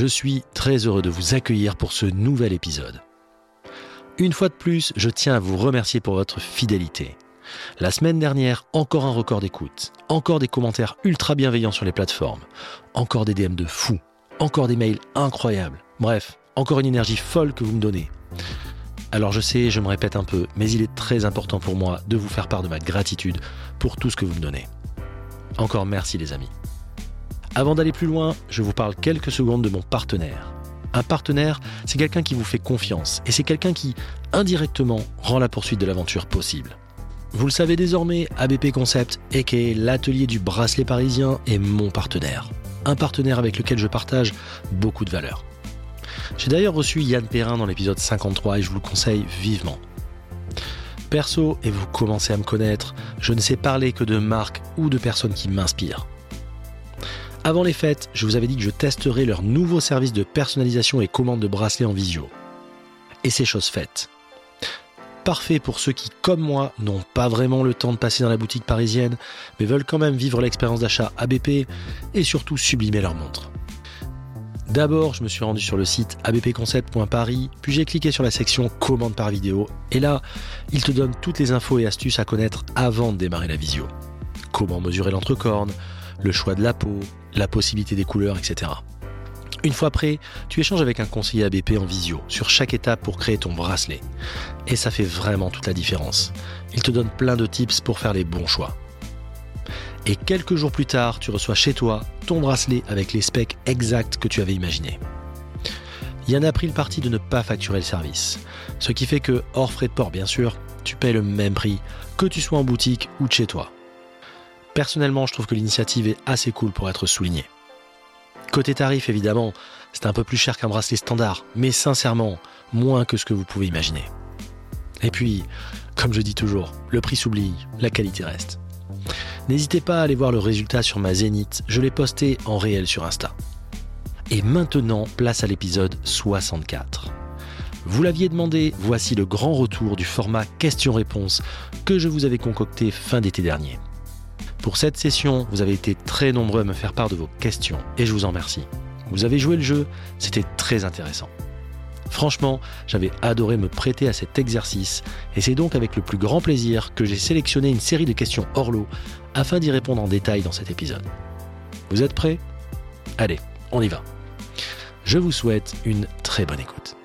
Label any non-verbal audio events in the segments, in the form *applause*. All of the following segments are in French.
Je suis très heureux de vous accueillir pour ce nouvel épisode. Une fois de plus, je tiens à vous remercier pour votre fidélité. La semaine dernière, encore un record d'écoute, encore des commentaires ultra bienveillants sur les plateformes, encore des DM de fous, encore des mails incroyables. Bref, encore une énergie folle que vous me donnez. Alors je sais, je me répète un peu, mais il est très important pour moi de vous faire part de ma gratitude pour tout ce que vous me donnez. Encore merci les amis. Avant d'aller plus loin, je vous parle quelques secondes de mon partenaire. Un partenaire, c'est quelqu'un qui vous fait confiance et c'est quelqu'un qui, indirectement, rend la poursuite de l'aventure possible. Vous le savez désormais, ABP Concept, aka l'atelier du bracelet parisien, est mon partenaire. Un partenaire avec lequel je partage beaucoup de valeurs. J'ai d'ailleurs reçu Yann Perrin dans l'épisode 53 et je vous le conseille vivement. Perso, et vous commencez à me connaître, je ne sais parler que de marques ou de personnes qui m'inspirent. Avant les fêtes, je vous avais dit que je testerais leur nouveau service de personnalisation et commande de bracelets en visio. Et c'est chose faite. Parfait pour ceux qui, comme moi, n'ont pas vraiment le temps de passer dans la boutique parisienne, mais veulent quand même vivre l'expérience d'achat ABP et surtout sublimer leur montre. D'abord, je me suis rendu sur le site abpconcept.paris, puis j'ai cliqué sur la section commande par vidéo, et là, il te donne toutes les infos et astuces à connaître avant de démarrer la visio. Comment mesurer l'entrecorne, le choix de la peau, la possibilité des couleurs, etc. Une fois prêt, tu échanges avec un conseiller ABP en visio sur chaque étape pour créer ton bracelet. Et ça fait vraiment toute la différence. Il te donne plein de tips pour faire les bons choix. Et quelques jours plus tard, tu reçois chez toi ton bracelet avec les specs exacts que tu avais imaginés. Yann a pris le parti de ne pas facturer le service. Ce qui fait que, hors frais de port bien sûr, tu payes le même prix que tu sois en boutique ou de chez toi. Personnellement, je trouve que l'initiative est assez cool pour être soulignée. Côté tarif, évidemment, c'est un peu plus cher qu'un bracelet standard, mais sincèrement, moins que ce que vous pouvez imaginer. Et puis, comme je dis toujours, le prix s'oublie, la qualité reste. N'hésitez pas à aller voir le résultat sur ma Zénith, je l'ai posté en réel sur Insta. Et maintenant, place à l'épisode 64. Vous l'aviez demandé, voici le grand retour du format question-réponse que je vous avais concocté fin d'été dernier. Pour cette session, vous avez été très nombreux à me faire part de vos questions et je vous en remercie. Vous avez joué le jeu, c'était très intéressant. Franchement, j'avais adoré me prêter à cet exercice et c'est donc avec le plus grand plaisir que j'ai sélectionné une série de questions hors lot afin d'y répondre en détail dans cet épisode. Vous êtes prêts? Allez, on y va. Je vous souhaite une très bonne écoute.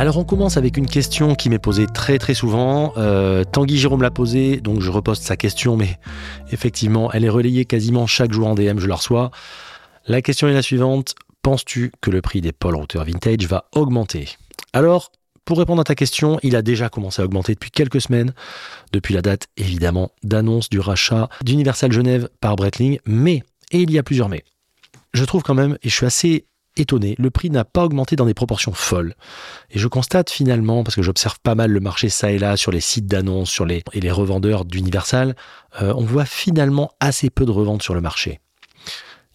Alors on commence avec une question qui m'est posée très très souvent. Euh, Tanguy Jérôme l'a posée, donc je reposte sa question, mais effectivement, elle est relayée quasiment chaque jour en DM, je la reçois. La question est la suivante. Penses-tu que le prix des Paul Router Vintage va augmenter? Alors, pour répondre à ta question, il a déjà commencé à augmenter depuis quelques semaines, depuis la date évidemment d'annonce du rachat d'Universal Genève par Breitling, mais, et il y a plusieurs mais, je trouve quand même, et je suis assez étonné, le prix n'a pas augmenté dans des proportions folles. Et je constate finalement, parce que j'observe pas mal le marché ça et là sur les sites d'annonces sur les, et les revendeurs d'Universal, euh, on voit finalement assez peu de reventes sur le marché.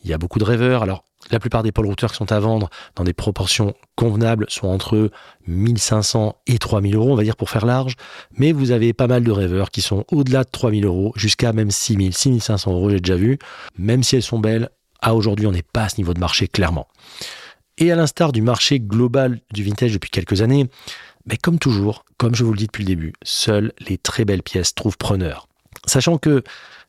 Il y a beaucoup de rêveurs, alors la plupart des pôles routeurs qui sont à vendre dans des proportions convenables sont entre 1500 et 3000 euros, on va dire pour faire large. Mais vous avez pas mal de rêveurs qui sont au-delà de 3000 euros, jusqu'à même 6000, 6500 euros, j'ai déjà vu. Même si elles sont belles, à aujourd'hui, on n'est pas à ce niveau de marché, clairement. Et à l'instar du marché global du vintage depuis quelques années, mais comme toujours, comme je vous le dis depuis le début, seules les très belles pièces trouvent preneur. Sachant que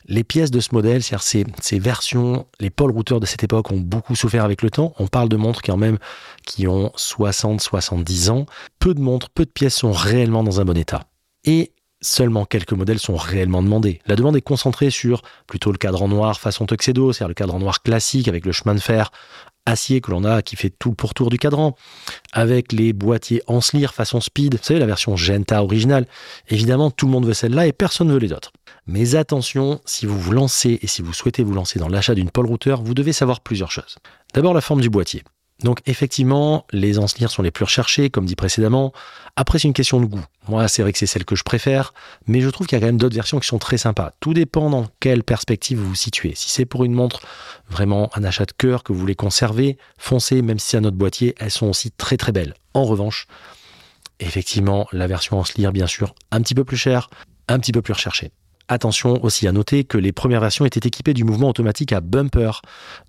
les pièces de ce modèle, c'est-à-dire ces, versions, les pôles routeurs de cette époque ont beaucoup souffert avec le temps. On parle de montres quand même qui ont 60, 70 ans. Peu de montres, peu de pièces sont réellement dans un bon état. Et seulement quelques modèles sont réellement demandés. La demande est concentrée sur plutôt le cadran noir façon tuxedo, c'est-à-dire le cadran noir classique avec le chemin de fer acier que l'on a qui fait tout le pourtour du cadran, avec les boîtiers Anslir façon speed, vous savez la version Genta originale. Évidemment, tout le monde veut celle-là et personne ne veut les autres. Mais attention, si vous vous lancez et si vous souhaitez vous lancer dans l'achat d'une pole router, vous devez savoir plusieurs choses. D'abord la forme du boîtier. Donc effectivement, les Anslir sont les plus recherchés, comme dit précédemment. Après, c'est une question de goût. Moi, c'est vrai que c'est celle que je préfère, mais je trouve qu'il y a quand même d'autres versions qui sont très sympas. Tout dépend dans quelle perspective vous vous situez. Si c'est pour une montre vraiment un achat de cœur que vous voulez conserver, foncez, même si c'est un autre boîtier, elles sont aussi très très belles. En revanche, effectivement, la version Anslir, bien sûr, un petit peu plus chère, un petit peu plus recherchée. Attention aussi à noter que les premières versions étaient équipées du mouvement automatique à bumper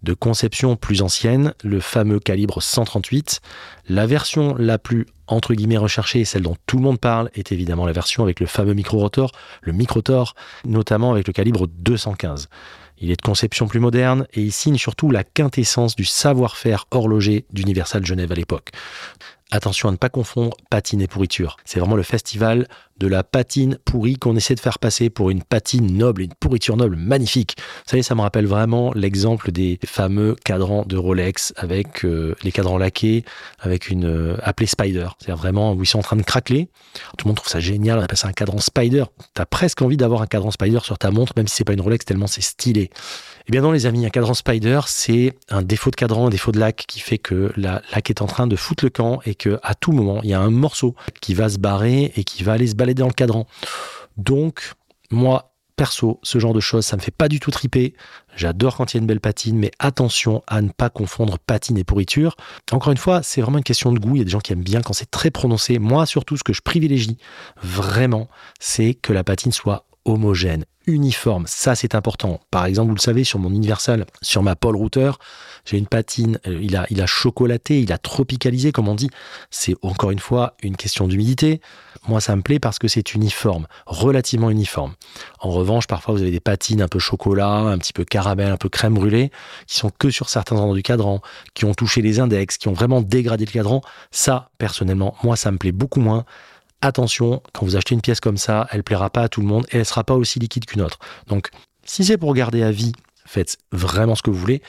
de conception plus ancienne, le fameux calibre 138. La version la plus entre guillemets recherchée, celle dont tout le monde parle, est évidemment la version avec le fameux micro-rotor, le microtor, notamment avec le calibre 215. Il est de conception plus moderne et il signe surtout la quintessence du savoir-faire horloger d'Universal Genève à l'époque. Attention à ne pas confondre patine et pourriture. C'est vraiment le festival de la patine pourrie qu'on essaie de faire passer pour une patine noble une pourriture noble magnifique. Vous savez, ça me rappelle vraiment l'exemple des fameux cadrans de Rolex avec euh, les cadrans laqués, avec une euh, appelée Spider. C'est-à-dire vraiment où ils sont en train de craquer. Tout le monde trouve ça génial, on appelle ça un cadran Spider. T'as presque envie d'avoir un cadran Spider sur ta montre, même si c'est pas une Rolex, tellement c'est stylé. Eh bien non les amis, un cadran Spider, c'est un défaut de cadran, un défaut de lac qui fait que la laque est en train de foutre le camp et que à tout moment, il y a un morceau qui va se barrer et qui va aller se balader dans le cadran. Donc, moi, perso, ce genre de choses, ça me fait pas du tout triper. J'adore quand il y a une belle patine, mais attention à ne pas confondre patine et pourriture. Encore une fois, c'est vraiment une question de goût. Il y a des gens qui aiment bien quand c'est très prononcé. Moi, surtout, ce que je privilégie vraiment, c'est que la patine soit homogène, uniforme. Ça, c'est important. Par exemple, vous le savez, sur mon Universal, sur ma pole router, j'ai une patine, euh, il a, il a chocolaté, il a tropicalisé, comme on dit. C'est encore une fois une question d'humidité. Moi, ça me plaît parce que c'est uniforme, relativement uniforme. En revanche, parfois, vous avez des patines un peu chocolat, un petit peu caramel, un peu crème brûlée, qui sont que sur certains endroits du cadran, qui ont touché les index, qui ont vraiment dégradé le cadran. Ça, personnellement, moi, ça me plaît beaucoup moins attention, quand vous achetez une pièce comme ça, elle plaira pas à tout le monde et elle sera pas aussi liquide qu'une autre. Donc, si c'est pour garder à vie, faites vraiment ce que vous voulez.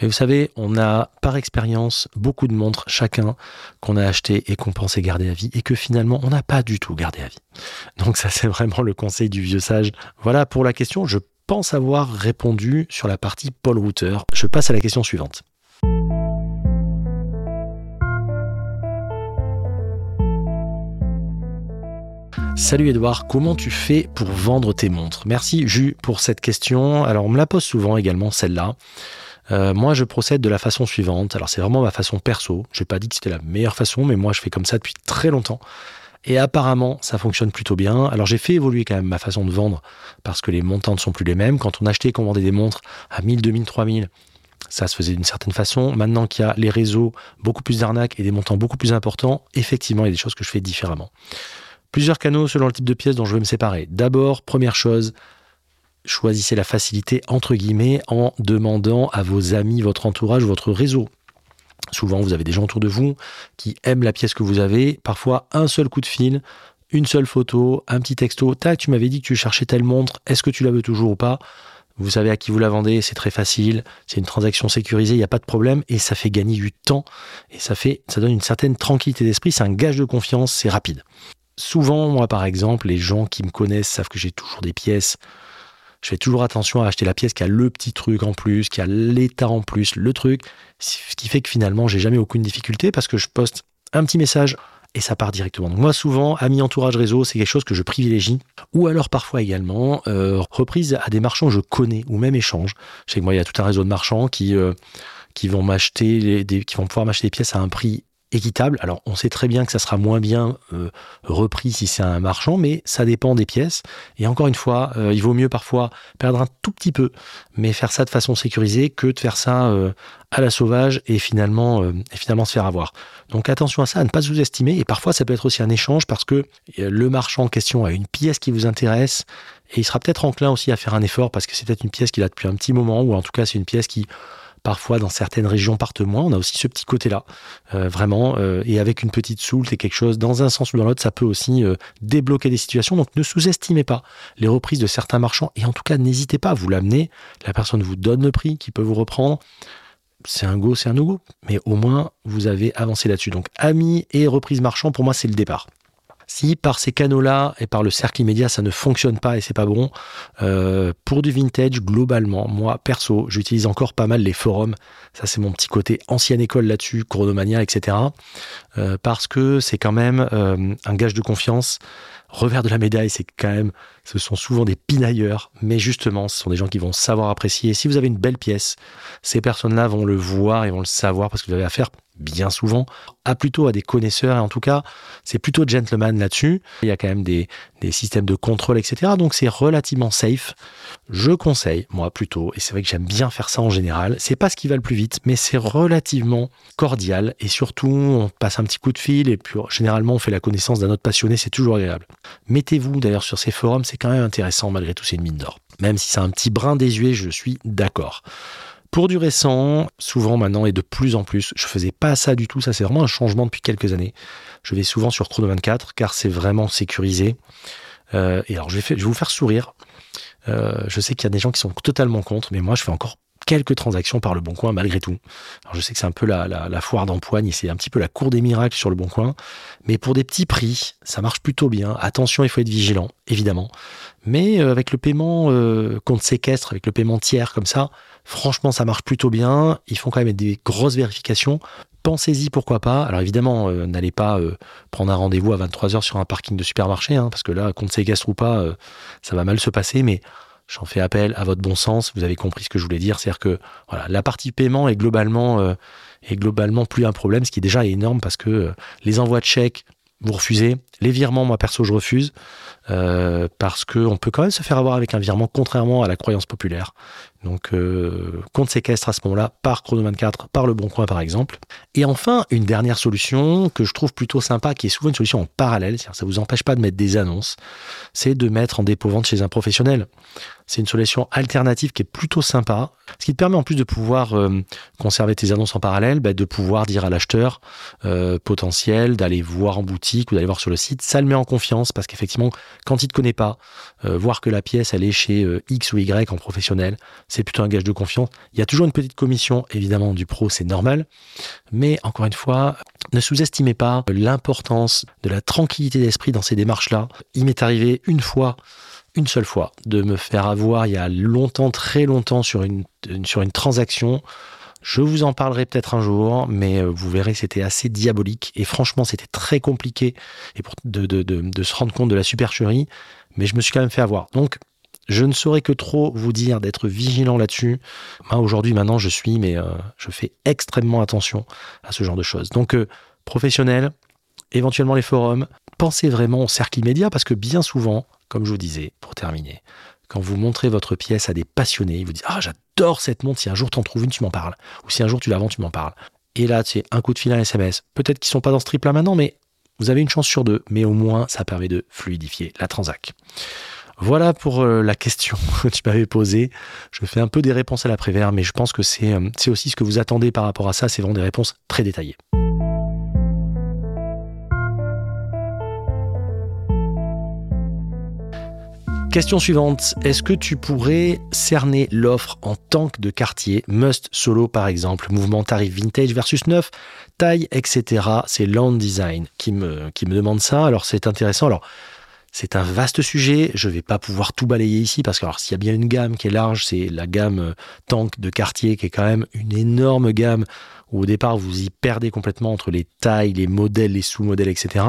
Mais vous savez, on a par expérience beaucoup de montres chacun qu'on a acheté et qu'on pensait garder à vie et que finalement on n'a pas du tout gardé à vie. Donc ça c'est vraiment le conseil du vieux sage. Voilà pour la question. Je pense avoir répondu sur la partie Paul Router. Je passe à la question suivante. Salut Edouard, comment tu fais pour vendre tes montres? Merci Jus pour cette question. Alors on me la pose souvent également celle-là. Euh, moi, je procède de la façon suivante. Alors, c'est vraiment ma façon perso. Je n'ai pas dit que c'était la meilleure façon, mais moi, je fais comme ça depuis très longtemps. Et apparemment, ça fonctionne plutôt bien. Alors, j'ai fait évoluer quand même ma façon de vendre parce que les montants ne sont plus les mêmes. Quand on achetait et qu'on vendait des montres à 1000, 2000, 3000, ça se faisait d'une certaine façon. Maintenant qu'il y a les réseaux, beaucoup plus d'arnaques et des montants beaucoup plus importants, effectivement, il y a des choses que je fais différemment. Plusieurs canaux selon le type de pièce dont je veux me séparer. D'abord, première chose, choisissez la facilité entre guillemets en demandant à vos amis, votre entourage, votre réseau. Souvent, vous avez des gens autour de vous qui aiment la pièce que vous avez. Parfois, un seul coup de fil, une seule photo, un petit texto. Tac, tu m'avais dit que tu cherchais telle montre. Est-ce que tu la veux toujours ou pas? Vous savez à qui vous la vendez. C'est très facile. C'est une transaction sécurisée. Il n'y a pas de problème et ça fait gagner du temps et ça fait, ça donne une certaine tranquillité d'esprit. C'est un gage de confiance. C'est rapide souvent, moi par exemple, les gens qui me connaissent savent que j'ai toujours des pièces. Je fais toujours attention à acheter la pièce qui a le petit truc en plus, qui a l'état en plus, le truc. Ce qui fait que finalement, j'ai jamais aucune difficulté parce que je poste un petit message et ça part directement. Donc moi, souvent, ami entourage réseau, c'est quelque chose que je privilégie. Ou alors parfois également, euh, reprise à des marchands que je connais ou même échange. Je sais que moi, il y a tout un réseau de marchands qui, euh, qui vont m'acheter, qui vont pouvoir m'acheter des pièces à un prix équitable. Alors, on sait très bien que ça sera moins bien euh, repris si c'est un marchand, mais ça dépend des pièces. Et encore une fois, euh, il vaut mieux parfois perdre un tout petit peu, mais faire ça de façon sécurisée que de faire ça euh, à la sauvage et finalement, et finalement se faire avoir. Donc attention à ça, à ne pas sous-estimer. Et parfois, ça peut être aussi un échange parce que le marchand en question a une pièce qui vous intéresse et il sera peut-être enclin aussi à faire un effort parce que c'est peut-être une pièce qu'il a depuis un petit moment ou en tout cas c'est une pièce qui Parfois, dans certaines régions, partent moins. On a aussi ce petit côté-là, euh, vraiment. Euh, et avec une petite soule, c'est quelque chose, dans un sens ou dans l'autre, ça peut aussi euh, débloquer des situations. Donc, ne sous-estimez pas les reprises de certains marchands. Et en tout cas, n'hésitez pas à vous l'amener. La personne vous donne le prix qui peut vous reprendre. C'est un go, c'est un no-go. Mais au moins, vous avez avancé là-dessus. Donc, amis et reprise marchand, pour moi, c'est le départ. Si par ces canaux-là et par le cercle immédiat, ça ne fonctionne pas et c'est pas bon, euh, pour du vintage, globalement, moi, perso, j'utilise encore pas mal les forums. Ça, c'est mon petit côté ancienne école là-dessus, Chronomania, etc. Euh, parce que c'est quand même euh, un gage de confiance. Revers de la médaille, c'est quand même, ce sont souvent des pinailleurs, mais justement, ce sont des gens qui vont savoir apprécier. Si vous avez une belle pièce, ces personnes-là vont le voir et vont le savoir parce que vous avez affaire bien souvent, à plutôt à des connaisseurs, et en tout cas, c'est plutôt gentleman là-dessus. Il y a quand même des, des systèmes de contrôle, etc. Donc c'est relativement safe. Je conseille, moi plutôt, et c'est vrai que j'aime bien faire ça en général, c'est pas ce qui va le plus vite, mais c'est relativement cordial, et surtout, on passe un petit coup de fil, et puis généralement, on fait la connaissance d'un autre passionné, c'est toujours agréable. Mettez-vous d'ailleurs sur ces forums, c'est quand même intéressant, malgré tout, c'est une mine d'or. Même si c'est un petit brin désuet, je suis d'accord. Pour du récent, souvent maintenant et de plus en plus, je faisais pas ça du tout. Ça, c'est vraiment un changement depuis quelques années. Je vais souvent sur Chrono 24 car c'est vraiment sécurisé. Euh, et alors, je vais, vous faire sourire. Euh, je sais qu'il y a des gens qui sont totalement contre, mais moi, je fais encore quelques transactions par le Bon Coin malgré tout. Alors je sais que c'est un peu la, la, foire d'empoigne c'est un petit peu la cour des miracles sur le Bon Coin, mais pour des petits prix, ça marche plutôt bien. Attention, il faut être vigilant, évidemment. Mais euh, avec le paiement euh, compte séquestre, avec le paiement tiers comme ça, franchement, ça marche plutôt bien. Ils font quand même des grosses vérifications. Pensez-y, pourquoi pas. Alors évidemment, euh, n'allez pas prendre un rendez-vous à 23h sur un parking de supermarché, hein, parce que là, compte séquestre ou pas, ça va mal se passer, mais j'en fais appel à votre bon sens. Vous avez compris ce que je voulais dire. C'est-à-dire que la partie paiement est globalement, est globalement plus un problème, ce qui est déjà énorme parce que les envois de chèques, vous refusez. Les virements, moi perso, je refuse. Euh, parce qu'on peut quand même se faire avoir avec un virement, contrairement à la croyance populaire. Donc, euh, compte séquestre à ce moment-là, par Chrono 24, par le Bon Coin par exemple. Et enfin, une dernière solution que je trouve plutôt sympa, qui est souvent une solution en parallèle, c'est-à-dire ça vous empêche pas de mettre des annonces, c'est de mettre en dépôt-vente chez un professionnel. C'est une solution alternative qui est plutôt sympa, ce qui te permet en plus de pouvoir euh, conserver tes annonces en parallèle, bah, de pouvoir dire à l'acheteur euh, potentiel d'aller voir en boutique ou d'aller voir sur le site. Ça le met en confiance parce qu'effectivement, quand il te connaît pas, euh, voir que la pièce elle est chez euh, X ou Y en professionnel, c'est plutôt un gage de confiance. Il y a toujours une petite commission, évidemment, du pro, c'est normal. Mais encore une fois, ne sous-estimez pas l'importance de la tranquillité d'esprit dans ces démarches-là. Il m'est arrivé une fois une seule fois de me faire avoir il y a longtemps, très longtemps sur une transaction. Je vous en parlerai peut-être un jour, mais euh, vous verrez, c'était assez diabolique. Et franchement, c'était très compliqué de, se rendre compte de la supercherie. Mais je me suis quand même fait avoir. Donc, je ne saurais que trop vous dire d'être vigilant là-dessus. Moi, aujourd'hui, maintenant, je suis, mais euh, je fais extrêmement attention à ce genre de choses. Donc, euh, professionnel, éventuellement les forums, pensez vraiment au cercle immédiat parce que bien souvent, comme je vous disais, pour terminer, quand vous montrez votre pièce à des passionnés, ils vous disent Ah, j'adore cette montre, si un jour tu en trouves une, tu m'en parles. Ou si un jour tu la vends, tu m'en parles. Et là, c'est un coup de fil, un SMS. Peut-être qu'ils sont pas dans ce trip là maintenant, mais vous avez une chance sur deux. Mais au moins, ça permet de fluidifier la transac. Voilà pour euh, la question *laughs* que tu m'avais posée. Je fais un peu des réponses à l'après-vert, mais je pense que c'est euh, aussi ce que vous attendez par rapport à ça. C'est vraiment des réponses très détaillées. Question suivante. Est-ce que tu pourrais cerner l'offre en tank de quartier, must solo par exemple, mouvement tarif vintage versus neuf, taille, etc. C'est Land Design qui me, demande ça. Alors c'est intéressant. Alors c'est un vaste sujet. Je vais pas pouvoir tout balayer ici parce que s'il y a bien une gamme qui est large, c'est la gamme tank de quartier qui est quand même une énorme gamme où au départ vous y perdez complètement entre les tailles, les modèles, les sous-modèles, etc.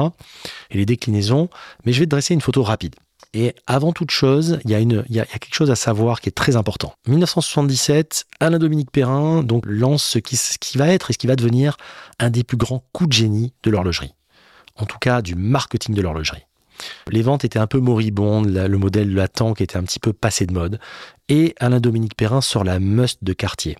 et les déclinaisons. Mais je vais te dresser une photo rapide. Et avant toute chose, il y, a y a, quelque chose à savoir qui est très important. 1977, Alain-Dominique Perrin donc, lance ce qui, ce qui va être et ce qui va devenir un des plus grands coups de génie de l'horlogerie. En tout cas, du marketing de l'horlogerie. Les ventes étaient un peu moribondes, le modèle de la tank était un petit peu passé de mode. Et Alain-Dominique Perrin sort la Must de Cartier.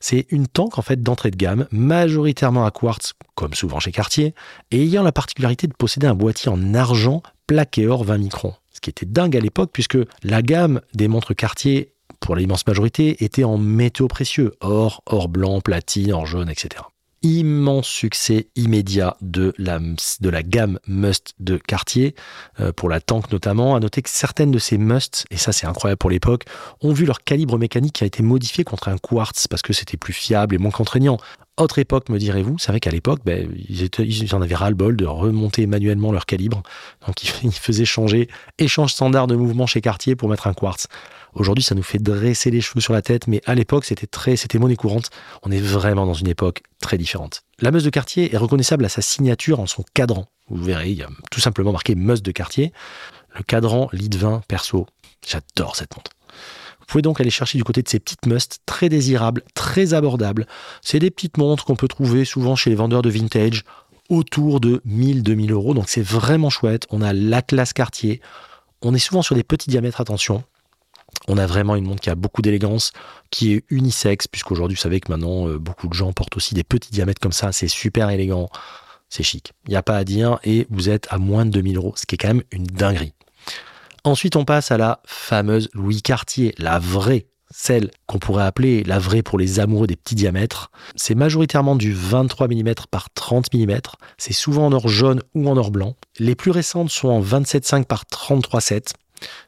C'est une tank en fait d'entrée de gamme, majoritairement à quartz, comme souvent chez Cartier, et ayant la particularité de posséder un boîtier en argent plaqué or 20 microns. Ce qui était dingue à l'époque, puisque la gamme des montres Cartier pour l'immense majorité, étaient en métaux précieux, or, or blanc, platine, or jaune, etc immense succès immédiat de la, de la gamme Must de Cartier, euh, pour la tank notamment. À noter que certaines de ces Must, et ça c'est incroyable pour l'époque, ont vu leur calibre mécanique qui a été modifié contre un quartz parce que c'était plus fiable et moins contraignant. Autre époque, me direz-vous, c'est vrai qu'à l'époque, ben, ils, ils, en avaient ras-le-bol de remonter manuellement leur calibre. Donc *laughs* ils faisaient changer échange standard de mouvement chez Cartier pour mettre un quartz. Aujourd'hui, ça nous fait dresser les cheveux sur la tête, mais à l'époque, c'était très, c'était monnaie courante. On est vraiment dans une époque très différente. La meuse de quartier est reconnaissable à sa signature en son cadran. Vous verrez, il y a tout simplement marqué meuse de quartier. Le cadran lit 20 perso. J'adore cette montre. Vous pouvez donc aller chercher du côté de ces petites musts très désirables, très abordables. C'est des petites montres qu'on peut trouver souvent chez les vendeurs de vintage autour de 1000-2000 euros. Donc c'est vraiment chouette. On a la classe Cartier. On est souvent sur des petits diamètres, attention. On a vraiment une montre qui a beaucoup d'élégance, qui est unisexe, puisqu'aujourd'hui, vous savez que maintenant, euh, beaucoup de gens portent aussi des petits diamètres comme ça. C'est super élégant, c'est chic. Il n'y a pas à dire, et vous êtes à moins de 2000 euros, ce qui est quand même une dinguerie. Ensuite, on passe à la fameuse Louis Cartier, la vraie, celle qu'on pourrait appeler la vraie pour les amoureux des petits diamètres. C'est majoritairement du 23 mm par 30 mm. C'est souvent en or jaune ou en or blanc. Les plus récentes sont en 27,5 par 33,7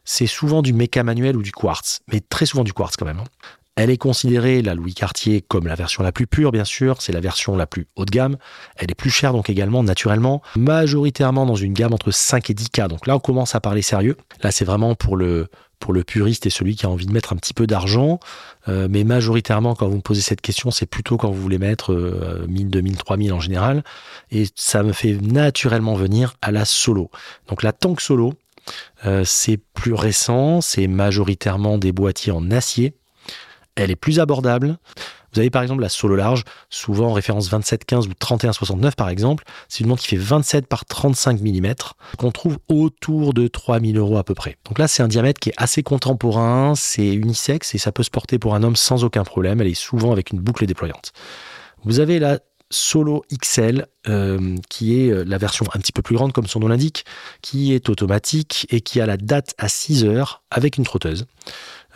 c'est souvent du méca manuel ou du quartz, mais très souvent du quartz quand même. Hein. Elle est considérée, la Louis Cartier, comme la version la plus pure, bien sûr. C'est la version la plus haut de gamme. Elle est plus chère, donc également, naturellement, majoritairement dans une gamme entre 5 et 10K. Donc là, on commence à parler sérieux. Là, c'est vraiment pour le, pour le puriste et celui qui a envie de mettre un petit peu d'argent. Euh, mais majoritairement, quand vous me posez cette question, c'est plutôt quand vous voulez mettre 1000, 2000, 3000 en général. Et ça me fait naturellement venir à la solo. Donc la tank solo, euh, c'est plus récent, c'est majoritairement des boîtiers en acier. Elle est plus abordable. Vous avez par exemple la solo large, souvent en référence 27-15 ou 31-69 par exemple. C'est une montre qui fait 27 par 35 mm, qu'on trouve autour de 3000 euros à peu près. Donc là, c'est un diamètre qui est assez contemporain, c'est unisexe et ça peut se porter pour un homme sans aucun problème. Elle est souvent avec une boucle déployante. Vous avez la Solo XL, euh, qui est euh, la version un petit peu plus grande comme son nom l'indique, qui est automatique et qui a la date à 6 heures avec une trotteuse.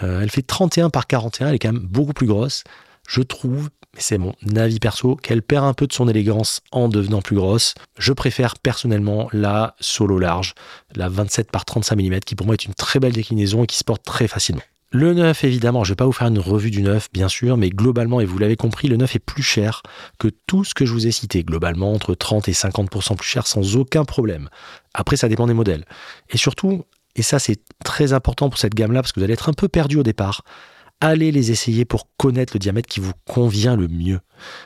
Euh, elle fait 31 par 41, elle est quand même beaucoup plus grosse. Je trouve, mais c'est mon avis perso, qu'elle perd un peu de son élégance en devenant plus grosse. Je préfère personnellement la Solo large, la 27 par 35 mm, qui pour moi est une très belle déclinaison et qui se porte très facilement. Le neuf, évidemment, je ne vais pas vous faire une revue du neuf, bien sûr, mais globalement, et vous l'avez compris, le neuf est plus cher que tout ce que je vous ai cité, globalement entre 30 et 50% plus cher sans aucun problème. Après, ça dépend des modèles. Et surtout, et ça c'est très important pour cette gamme-là, parce que vous allez être un peu perdu au départ, allez les essayer pour connaître le diamètre qui vous convient le mieux.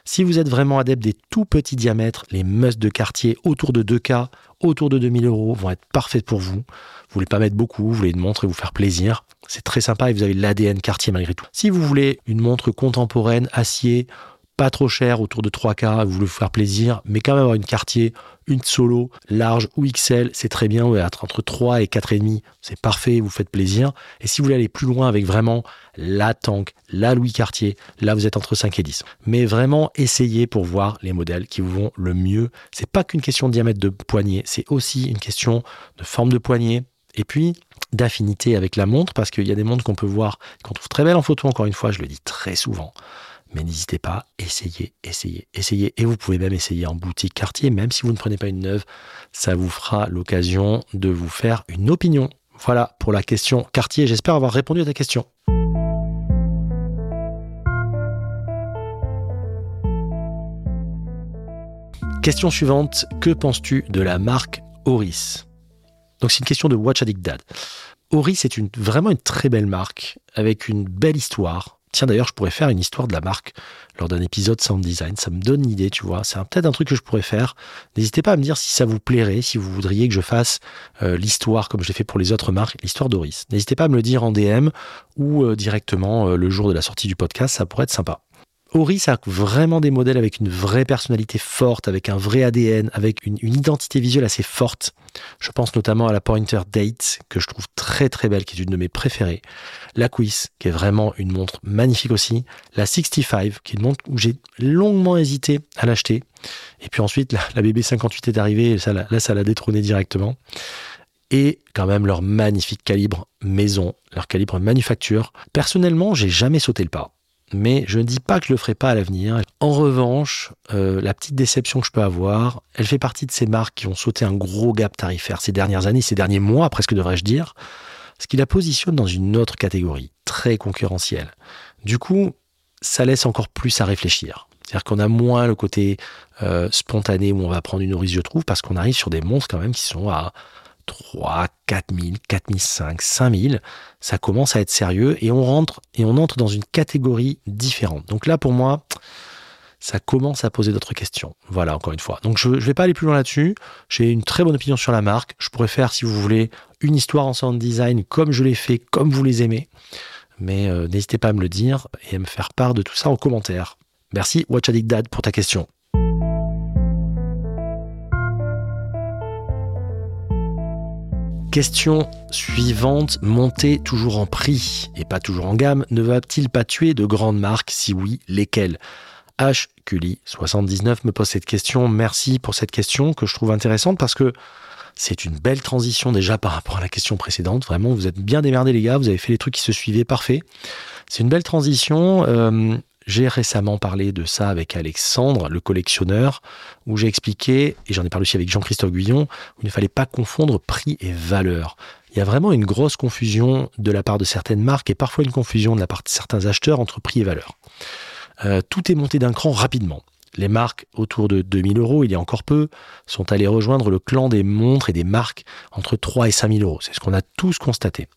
Si vous êtes vraiment adepte des tout petits diamètres, les musts de quartier autour de 2K, autour de 2000 euros vont être parfaits pour vous. Vous voulez pas mettre beaucoup, vous voulez une montre et vous faire plaisir. C'est très sympa et vous avez l'ADN quartier malgré tout. Si vous voulez une montre contemporaine, acier, pas trop cher, autour de 3K, vous voulez vous faire plaisir, mais quand même avoir une quartier, une solo, large ou XL, c'est très bien, entre 3 et 4,5, c'est parfait, vous faites plaisir. Et si vous voulez aller plus loin avec vraiment la tank, la Louis Cartier, là vous êtes entre 5 et 10. Mais vraiment, essayez pour voir les modèles qui vous vont le mieux. C'est pas qu'une question de diamètre de poignet, c'est aussi une question de forme de poignet. Et puis, d'affinité avec la montre, parce qu'il y a des montres qu'on peut voir, qu'on trouve très belles en photo, encore une fois, je le dis très souvent. Mais n'hésitez pas, essayez, essayez, essayez. Et vous pouvez même essayer en boutique quartier, même si vous ne prenez pas une neuve, ça vous fera l'occasion de vous faire une opinion. Voilà pour la question quartier. J'espère avoir répondu à ta question. Question suivante, que penses-tu de la marque Oris Donc c'est une question de Watch Addict Dad. Oris est une, vraiment une très belle marque avec une belle histoire Tiens, d'ailleurs, je pourrais faire une histoire de la marque lors d'un épisode sound design. Ça me donne une idée, tu vois. C'est peut-être un truc que je pourrais faire. N'hésitez pas à me dire si ça vous plairait, si vous voudriez que je fasse euh, l'histoire comme je l'ai fait pour les autres marques, l'histoire d'Oris. N'hésitez pas à me le dire en DM ou euh, directement euh, le jour de la sortie du podcast. Ça pourrait être sympa. Oris a vraiment des modèles avec une vraie personnalité forte, avec un vrai ADN, avec une, identité visuelle assez forte. Je pense notamment à la Pointer Date, que je trouve très très belle, qui est une de mes préférées. La Quiz, qui est vraiment une montre magnifique aussi. La 65, qui est une montre où j'ai longuement hésité à l'acheter. Et puis ensuite, la, BB58 est arrivée, et là ça l'a détrôné directement. et quand même leur magnifique calibre maison, leur calibre manufacture. Personnellement, j'ai jamais sauté le pas. Mais je ne dis pas que je le ferai pas à l'avenir. En revanche, euh, la petite déception que je peux avoir, elle fait partie de ces marques qui ont sauté un gros gap tarifaire ces dernières années, ces derniers mois, presque devrais-je dire, ce qui la positionne dans une autre catégorie, très concurrentielle. Du coup, ça laisse encore plus à réfléchir. C'est-à-dire qu'on a moins le côté euh, spontané où on va prendre une orise, je trouve, parce qu'on arrive sur des monstres quand même qui sont à 3, 4 000, 4 500, 5 000. Ça commence à être sérieux et on rentre et on entre dans une catégorie différente. Donc là, pour moi, ça commence à poser d'autres questions. Voilà, encore une fois. Donc je ne vais pas aller plus loin là-dessus. J'ai une très bonne opinion sur la marque. Je pourrais faire, si vous voulez, une histoire en sound design comme je l'ai fait, comme vous les aimez. Mais euh, n'hésitez pas à me le dire et à me faire part de tout ça en commentaire. Merci Watch Dad pour ta question. Question suivante, monter toujours en prix et pas toujours en gamme, ne va-t-il pas tuer de grandes marques? Si oui, lesquelles? H. 79 me pose cette question. Merci pour cette question que je trouve intéressante parce que c'est une belle transition déjà par rapport à la question précédente. Vraiment, vous êtes bien démerdés les gars, vous avez fait les trucs qui se suivaient, parfait. C'est une belle transition. Euh, j'ai récemment parlé de ça avec Alexandre, le collectionneur, où j'ai expliqué, et j'en ai parlé aussi avec Jean-Christophe Guyon, où il ne fallait pas confondre prix et valeur. Il y a vraiment une grosse confusion de la part de certaines marques et parfois une confusion de la part de certains acheteurs entre prix et valeur. Euh, tout est monté d'un cran rapidement. Les marques autour de 2000 euros, il y a encore peu, sont allées rejoindre le clan des montres et des marques entre 3 et 5000 euros. C'est ce qu'on a tous constaté.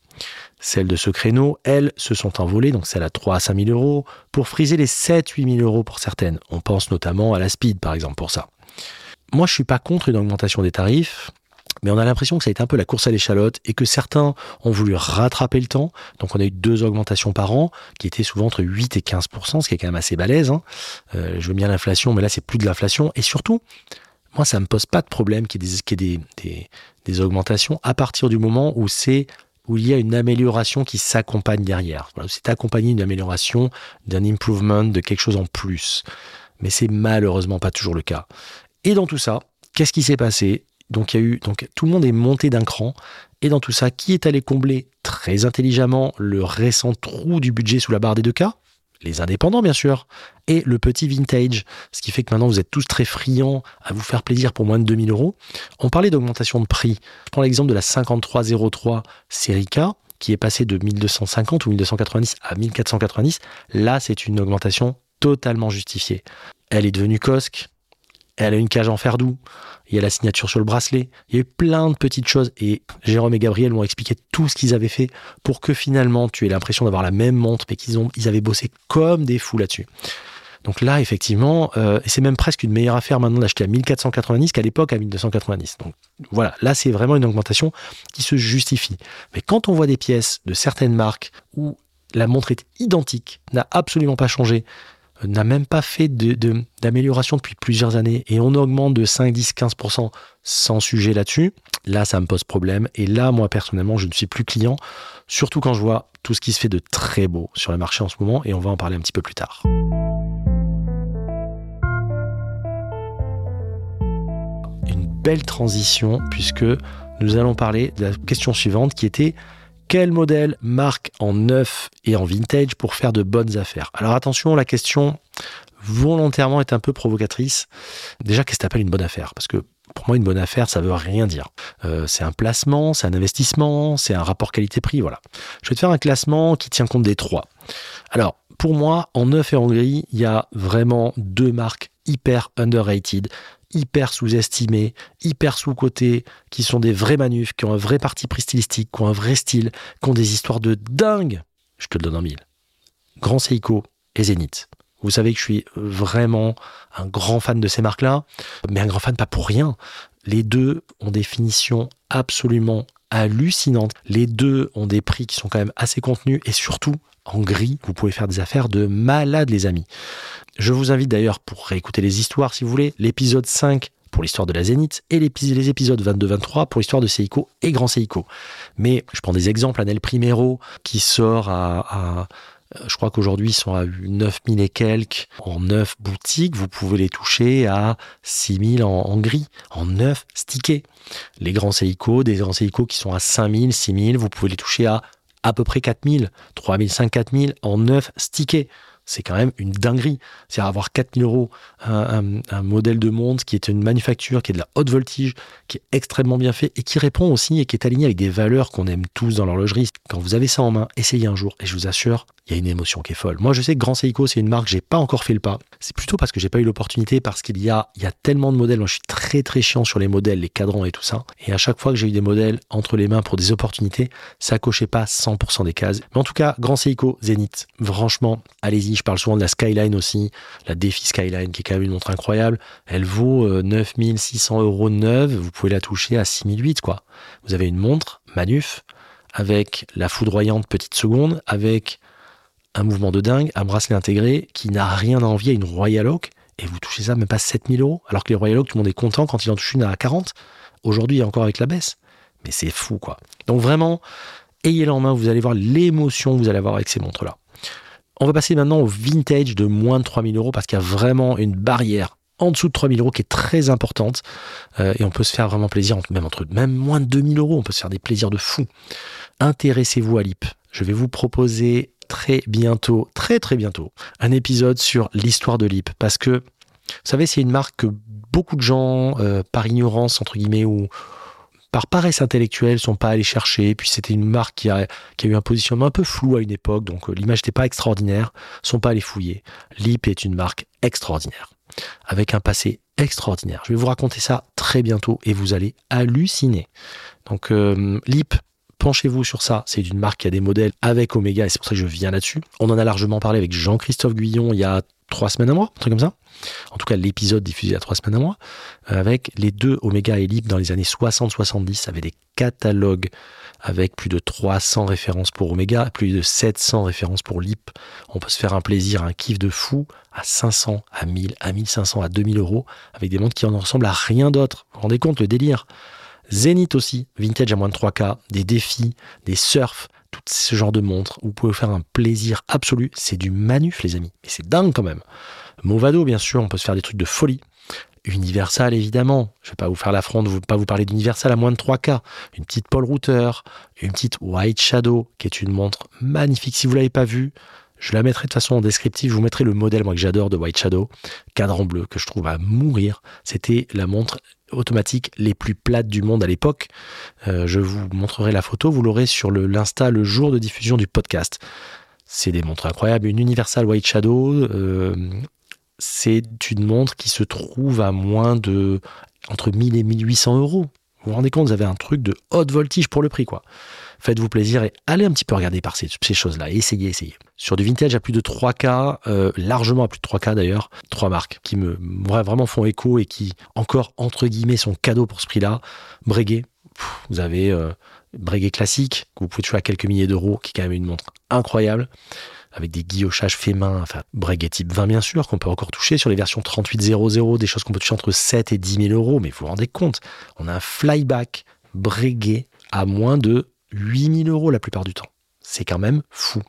Celles de ce créneau, elles, se sont envolées, donc celles à 3 à 5 000 euros, pour friser les 7 8 000 euros pour certaines. On pense notamment à la Speed, par exemple, pour ça. Moi, je suis pas contre une augmentation des tarifs, mais on a l'impression que ça a été un peu la course à l'échalote et que certains ont voulu rattraper le temps. Donc on a eu deux augmentations par an qui étaient souvent entre 8 et 15% ce qui est quand même assez balèze. Hein. Euh, je veux bien l'inflation, mais là c'est plus de l'inflation. Et surtout, moi ça me pose pas de problème qu'il y ait des augmentations à partir du moment où c'est où il y a une amélioration qui s'accompagne derrière. c'est accompagné d'une amélioration, d'un improvement, de quelque chose en plus. Mais c'est malheureusement pas toujours le cas. Et dans tout ça, qu'est-ce qui s'est passé? Donc il y a eu, donc tout le monde est monté d'un cran. Et dans tout ça, qui est allé combler? Très intelligemment le récent trou du budget sous la barre des deux cas les indépendants bien sûr, et le petit vintage, ce qui fait que maintenant vous êtes tous très friands à vous faire plaisir pour moins de 2000 euros. On parlait d'augmentation de prix. Je prends l'exemple de la 5303 série K, qui est passée de 1250 ou 1290 à 1490. Là, c'est une augmentation totalement justifiée. Elle est devenue COSC, elle a une cage en fer doux, il y a la signature sur le bracelet, il y a eu plein de petites choses et Jérôme et Gabriel m'ont expliqué tout ce qu'ils avaient fait pour que finalement tu aies l'impression d'avoir la même montre mais qu'ils ont avaient bossé comme des fous là-dessus. Donc là, effectivement, euh, c'est même presque une meilleure affaire maintenant d'acheter à 1490 qu'à l'époque à 1290. Donc voilà, là c'est vraiment une augmentation qui se justifie. Mais quand on voit des pièces de certaines marques où la montre est identique, n'a absolument pas changé, n'a même pas fait d'amélioration depuis plusieurs années et on augmente de 5, 10, 15% sans sujet là-dessus, là ça me pose problème. Et là, moi personnellement, je ne suis plus client, surtout quand je vois tout ce qui se fait de très beau sur le marché en ce moment et on va en parler un petit peu plus tard. Une belle transition puisque nous allons parler de la question suivante qui était quel modèle marque en neuf et en vintage pour faire de bonnes affaires Alors attention, la question volontairement est un peu provocatrice. Déjà, qu'est-ce que tu appelles une bonne affaire? Parce que pour moi, une bonne affaire, ça veut rien dire. Euh, c'est un placement, c'est un investissement, c'est un rapport qualité-prix, voilà. Je vais te faire un classement qui tient compte des trois. Alors, pour moi, en neuf et en gris, il y a vraiment deux marques hyper underrated hyper sous-estimés, hyper sous-cotés, qui sont des vrais manufs, qui ont un vrai parti pris stylistique, qui ont un vrai style, qui ont des histoires de dingue. Je te le donne en mille. Grand Seiko et Zenith. Vous savez que je suis vraiment un grand fan de ces marques-là, mais un grand fan pas pour rien. Les deux ont des finitions absolument hallucinantes. Les deux ont des prix qui sont quand même assez contenus et surtout en gris, vous pouvez faire des affaires de malade les amis. Je vous invite d'ailleurs pour réécouter les histoires si vous voulez, l'épisode 5 pour l'histoire de la Zénith et les épisodes 22-23 pour l'histoire de Seiko et Grand Seiko. Mais je prends des exemples, Anel Primero qui sort à, je crois qu'aujourd'hui, ils sont à 9000 et quelques en neuf boutiques. Vous pouvez les toucher à 6000 en, en gris, en neuf stickés. Les grands Seiko, des grands Seiko qui sont à 5000, 6000, vous pouvez les toucher à à peu près 4000, 3005, 4000 en neuf stickés c'est quand même une dinguerie. C'est-à-dire avoir 4000 euros, un, modèle de montre qui est une manufacture, qui est de la haute voltige, qui est extrêmement bien fait et qui répond aussi et qui est aligné avec des valeurs qu'on aime tous dans l'horlogerie. Quand vous avez ça en main, essayez un jour et je vous assure, il y a une émotion qui est folle. Moi, je sais que Grand Seiko, c'est une marque, j'ai pas encore fait le pas. C'est plutôt parce que j'ai pas eu l'opportunité, parce qu'il y a, y a tellement de modèles. Moi, je suis très très chiant sur les modèles, les cadrans et tout ça. Et à chaque fois que j'ai eu des modèles entre les mains pour des opportunités, ça cochait pas 100% des cases. Mais en tout cas, Grand Seiko, Zenith, franchement, allez-y. Je parle souvent de la Skyline aussi, la Défi Skyline, qui est quand même une montre incroyable. Elle vaut 9600 euh, euros neuve. Vous pouvez la toucher à 6008, quoi. Vous avez une montre, Manuf, avec la foudroyante petite seconde, avec un mouvement de dingue, un bracelet intégré qui n'a rien à envier à une Royal Oak, et vous touchez ça même pas 7000 euros, alors que les Royal Oak, tout le monde est content quand il en touche une à 40. Aujourd'hui, encore avec la baisse. Mais c'est fou, quoi. Donc vraiment, ayez-le en main, vous allez voir l'émotion que vous allez avoir avec ces montres-là. On va passer maintenant au vintage de moins de 3000 euros parce qu'il y a vraiment une barrière en dessous de 3000 euros qui est très importante euh, et on peut se faire vraiment plaisir, même entre même moins de 2000 euros, on peut se faire des plaisirs de fou. Intéressez-vous à l'IP. Je vais vous proposer très bientôt, très très bientôt, un épisode sur l'histoire de Lip. Parce que, vous savez, c'est une marque que beaucoup de gens, euh, par ignorance, entre guillemets, ou par paresse intellectuelle, sont pas allés chercher. Puis c'était une marque qui a, qui a, eu un positionnement un peu flou à une époque, donc euh, l'image n'était pas extraordinaire, sont pas allés fouiller. Lip est une marque extraordinaire, avec un passé extraordinaire. Je vais vous raconter ça très bientôt et vous allez halluciner. Donc euh, Lip, penchez-vous sur ça. C'est une marque qui a des modèles avec Omega et c'est pour ça que je viens là-dessus. On en a largement parlé avec Jean-Christophe Guyon il y a trois semaines à mois, un truc comme ça. En tout cas, l'épisode diffusé a trois semaines à mois, euh, avec les deux Omega et Lip dans les années 60-70, avec des catalogues avec plus de 300 références pour Omega, plus de 700 références pour Lip. On peut se faire un plaisir, un kiff de fou à 500, à 1000, à 1500, à 2000 euros, avec des montres qui en ressemblent à rien d'autre. Vous vous rendez compte le délire? Zénith aussi, vintage à moins de 3K, des défis, des surfs, tout ce genre de montres. Vous pouvez faire un plaisir absolu. C'est du manuf, les amis. Et c'est dingue quand même. Movado, bien sûr, on peut se faire des trucs de folie. Universal, évidemment. Je ne vais pas vous faire l'affront de ne pas vous parler d'Universal à moins de 3K. Une petite Paul Router, une petite White Shadow, qui est une montre magnifique. Si vous ne l'avez pas vue, je la mettrai de façon en descriptif. Je vous mettrai le modèle, moi, que j'adore de White Shadow, cadran bleu, que je trouve à mourir. C'était la montre automatiques les plus plates du monde à l'époque. Euh, je vous montrerai la photo, vous l'aurez sur l'Insta le, jour de diffusion du podcast. C'est des montres incroyables. Une Universal White Shadow, euh, c'est une montre qui se trouve à moins de entre 1000 et 1800 euros. Vous vous rendez compte, vous avez un truc de haute voltige pour le prix, quoi. Faites-vous plaisir et allez un petit peu regarder par ces, choses-là. Essayez, essayez. Sur du vintage à plus de 3K, euh, largement à plus de 3K d'ailleurs, trois marques qui me vraiment font écho et qui, encore entre guillemets, sont cadeaux pour ce prix-là. Breguet, vous avez euh, Breguet classique, que vous pouvez toucher à quelques milliers d'euros, qui est quand même une montre incroyable avec des guillochages faits main, enfin Breguet type 20 bien sûr, qu'on peut encore toucher sur les versions 3800, des choses qu'on peut toucher entre 7 et 10 000 euros, mais vous vous rendez compte, on a un flyback Breguet à moins de 8000 euros la plupart du temps. C'est quand même fou.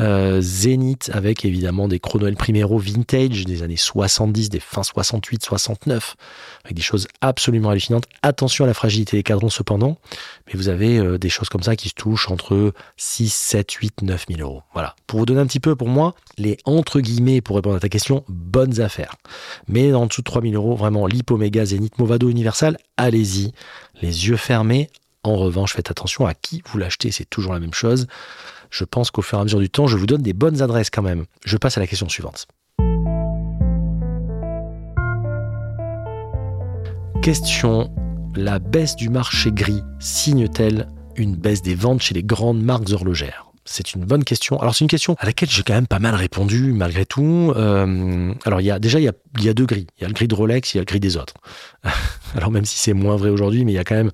Euh, Zénith avec évidemment des chronoëls Primero vintage des années 70, des fins 68, 69, avec des choses absolument hallucinantes. Attention à la fragilité des cadrons cependant, mais vous avez euh, des choses comme ça qui se touchent entre 6, 7, 8, 9 000 euros. Voilà. Pour vous donner un petit peu, pour moi, les entre guillemets, pour répondre à ta question, bonnes affaires. Mais en dessous de 3 000 euros, vraiment, l'Hypomega, Zénith, Movado, Universal, allez-y, les yeux fermés. En revanche, faites attention à qui vous l'achetez, c'est toujours la même chose je pense qu'au fur et à mesure du temps, je vous donne des bonnes adresses quand même. Je passe à la question suivante. Question. La baisse du marché gris signe-t-elle une baisse des ventes chez les grandes marques horlogères? C'est une bonne question. Alors c'est une question à laquelle j'ai quand même pas mal répondu malgré tout. Euh, alors il y a déjà il y a, il y a deux gris. Il y a le gris de Rolex, il y a le gris des autres. *laughs* alors même si c'est moins vrai aujourd'hui, mais il y a quand même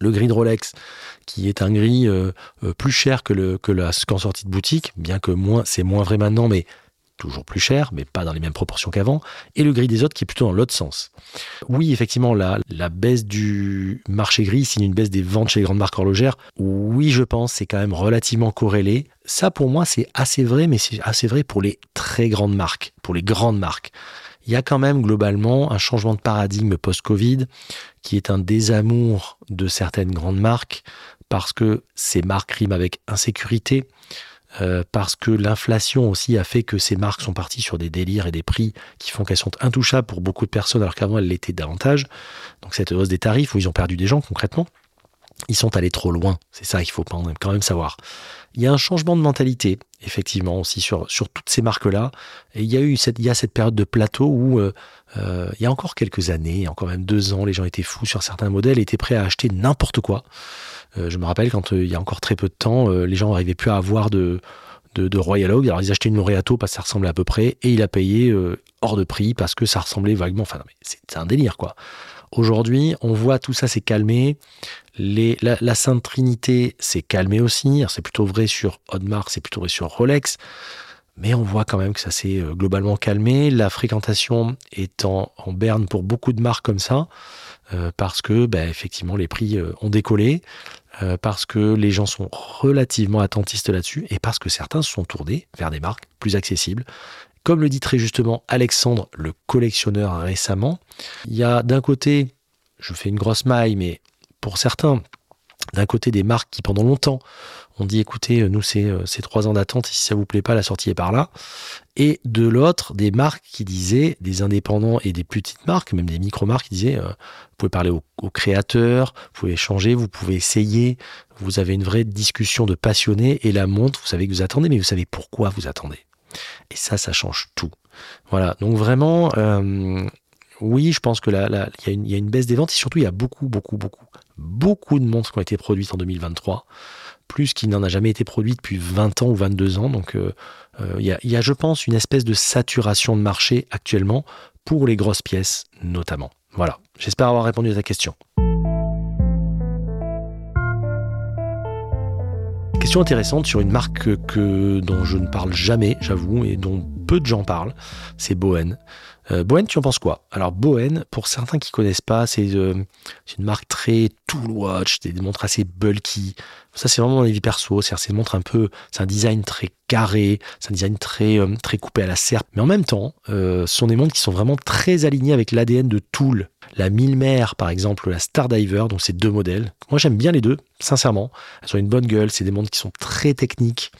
le gris de Rolex qui est un gris euh, euh, plus cher que, le, que la, qu'en sortie de boutique, bien que moins, c'est moins vrai maintenant, mais toujours plus cher, mais pas dans les mêmes proportions qu'avant, et le gris des autres qui est plutôt dans l'autre sens. Oui, effectivement, la, la baisse du marché gris signe une baisse des ventes chez les grandes marques horlogères. Oui, je pense, c'est quand même relativement corrélé. Ça, pour moi, c'est assez vrai, mais c'est assez vrai pour les très grandes marques, pour les grandes marques. Il y a quand même globalement un changement de paradigme post-Covid qui est un désamour de certaines grandes marques parce que ces marques riment avec insécurité, euh, parce que l'inflation aussi a fait que ces marques sont parties sur des délires et des prix qui font qu'elles sont intouchables pour beaucoup de personnes alors qu'avant elles l'étaient davantage. Donc cette hausse des tarifs où ils ont perdu des gens concrètement, ils sont allés trop loin. C'est ça qu'il faut quand même savoir. Il y a un changement de mentalité, effectivement, aussi sur, sur toutes ces marques-là. Et il y a eu cette, il y a cette période de plateau où, euh, euh, il y a encore quelques années, encore même deux ans, les gens étaient fous sur certains modèles, étaient prêts à acheter n'importe quoi. Euh, je me rappelle quand il y a encore très peu de temps, les gens n'arrivaient plus à avoir de, de, Royal Oak. Alors ils achetaient une Laureato parce que ça ressemblait à peu près, et il a payé hors de prix parce que ça ressemblait vaguement. Enfin, c'est un délire quoi. Aujourd'hui, on voit tout ça s'est calmé. La, Sainte Trinité s'est calmée aussi. C'est plutôt vrai sur Audemars, c'est plutôt vrai sur Rolex. Mais on voit quand même que ça s'est globalement calmé. La fréquentation est en, berne pour beaucoup de marques comme ça, parce que bah, effectivement les prix ont décollé. Euh, parce que les gens sont relativement attentistes là-dessus et parce que certains se sont tournés vers des marques plus accessibles. Comme le dit très justement Alexandre, le collectionneur récemment, il y a d'un côté, je fais une grosse maille, mais pour certains, d'un côté des marques qui pendant longtemps ont dit écoutez, nous c'est euh, trois ans d'attente, si ça vous plaît pas, la sortie est par là. Et de l'autre, des marques qui disaient, des indépendants et des petites marques, même des micro-marques qui disaient, euh, vous pouvez parler aux, créateurs, vous pouvez échanger, vous pouvez essayer, vous avez une vraie discussion de passionnés et la montre, vous savez que vous attendez, mais vous savez pourquoi vous attendez. Et ça, ça change tout. Voilà, donc vraiment, euh, oui, je pense que il y, a une baisse des ventes et surtout, il y a beaucoup, beaucoup, beaucoup, beaucoup de montres qui ont été produites en 2023, plus qu'il n'en a jamais été produit depuis 20 ans ou 22 ans. Donc, euh, euh, il y, a, je pense, une espèce de saturation de marché actuellement pour les grosses pièces notamment. Voilà, j'espère avoir répondu à ta question. Question intéressante sur une marque que, dont je ne parle jamais, j'avoue, et dont peu de gens parlent, c'est Bohen. Euh, tu en penses quoi? Alors Bohen, pour certains qui connaissent pas, c'est euh, une marque très tool watch, des montres assez bulky. Ça, c'est vraiment les vies perso. C'est une montre un peu, un design très carré, c'est un design très euh, très coupé à la serpe. Mais en même temps, ce sont des montres qui sont vraiment très alignées avec l'ADN de Tool. La Milmer, par exemple, la Stardiver, donc c'est deux modèles. Moi, j'aime bien les deux, sincèrement. Elles ont une bonne gueule. C'est des montres qui sont très techniques,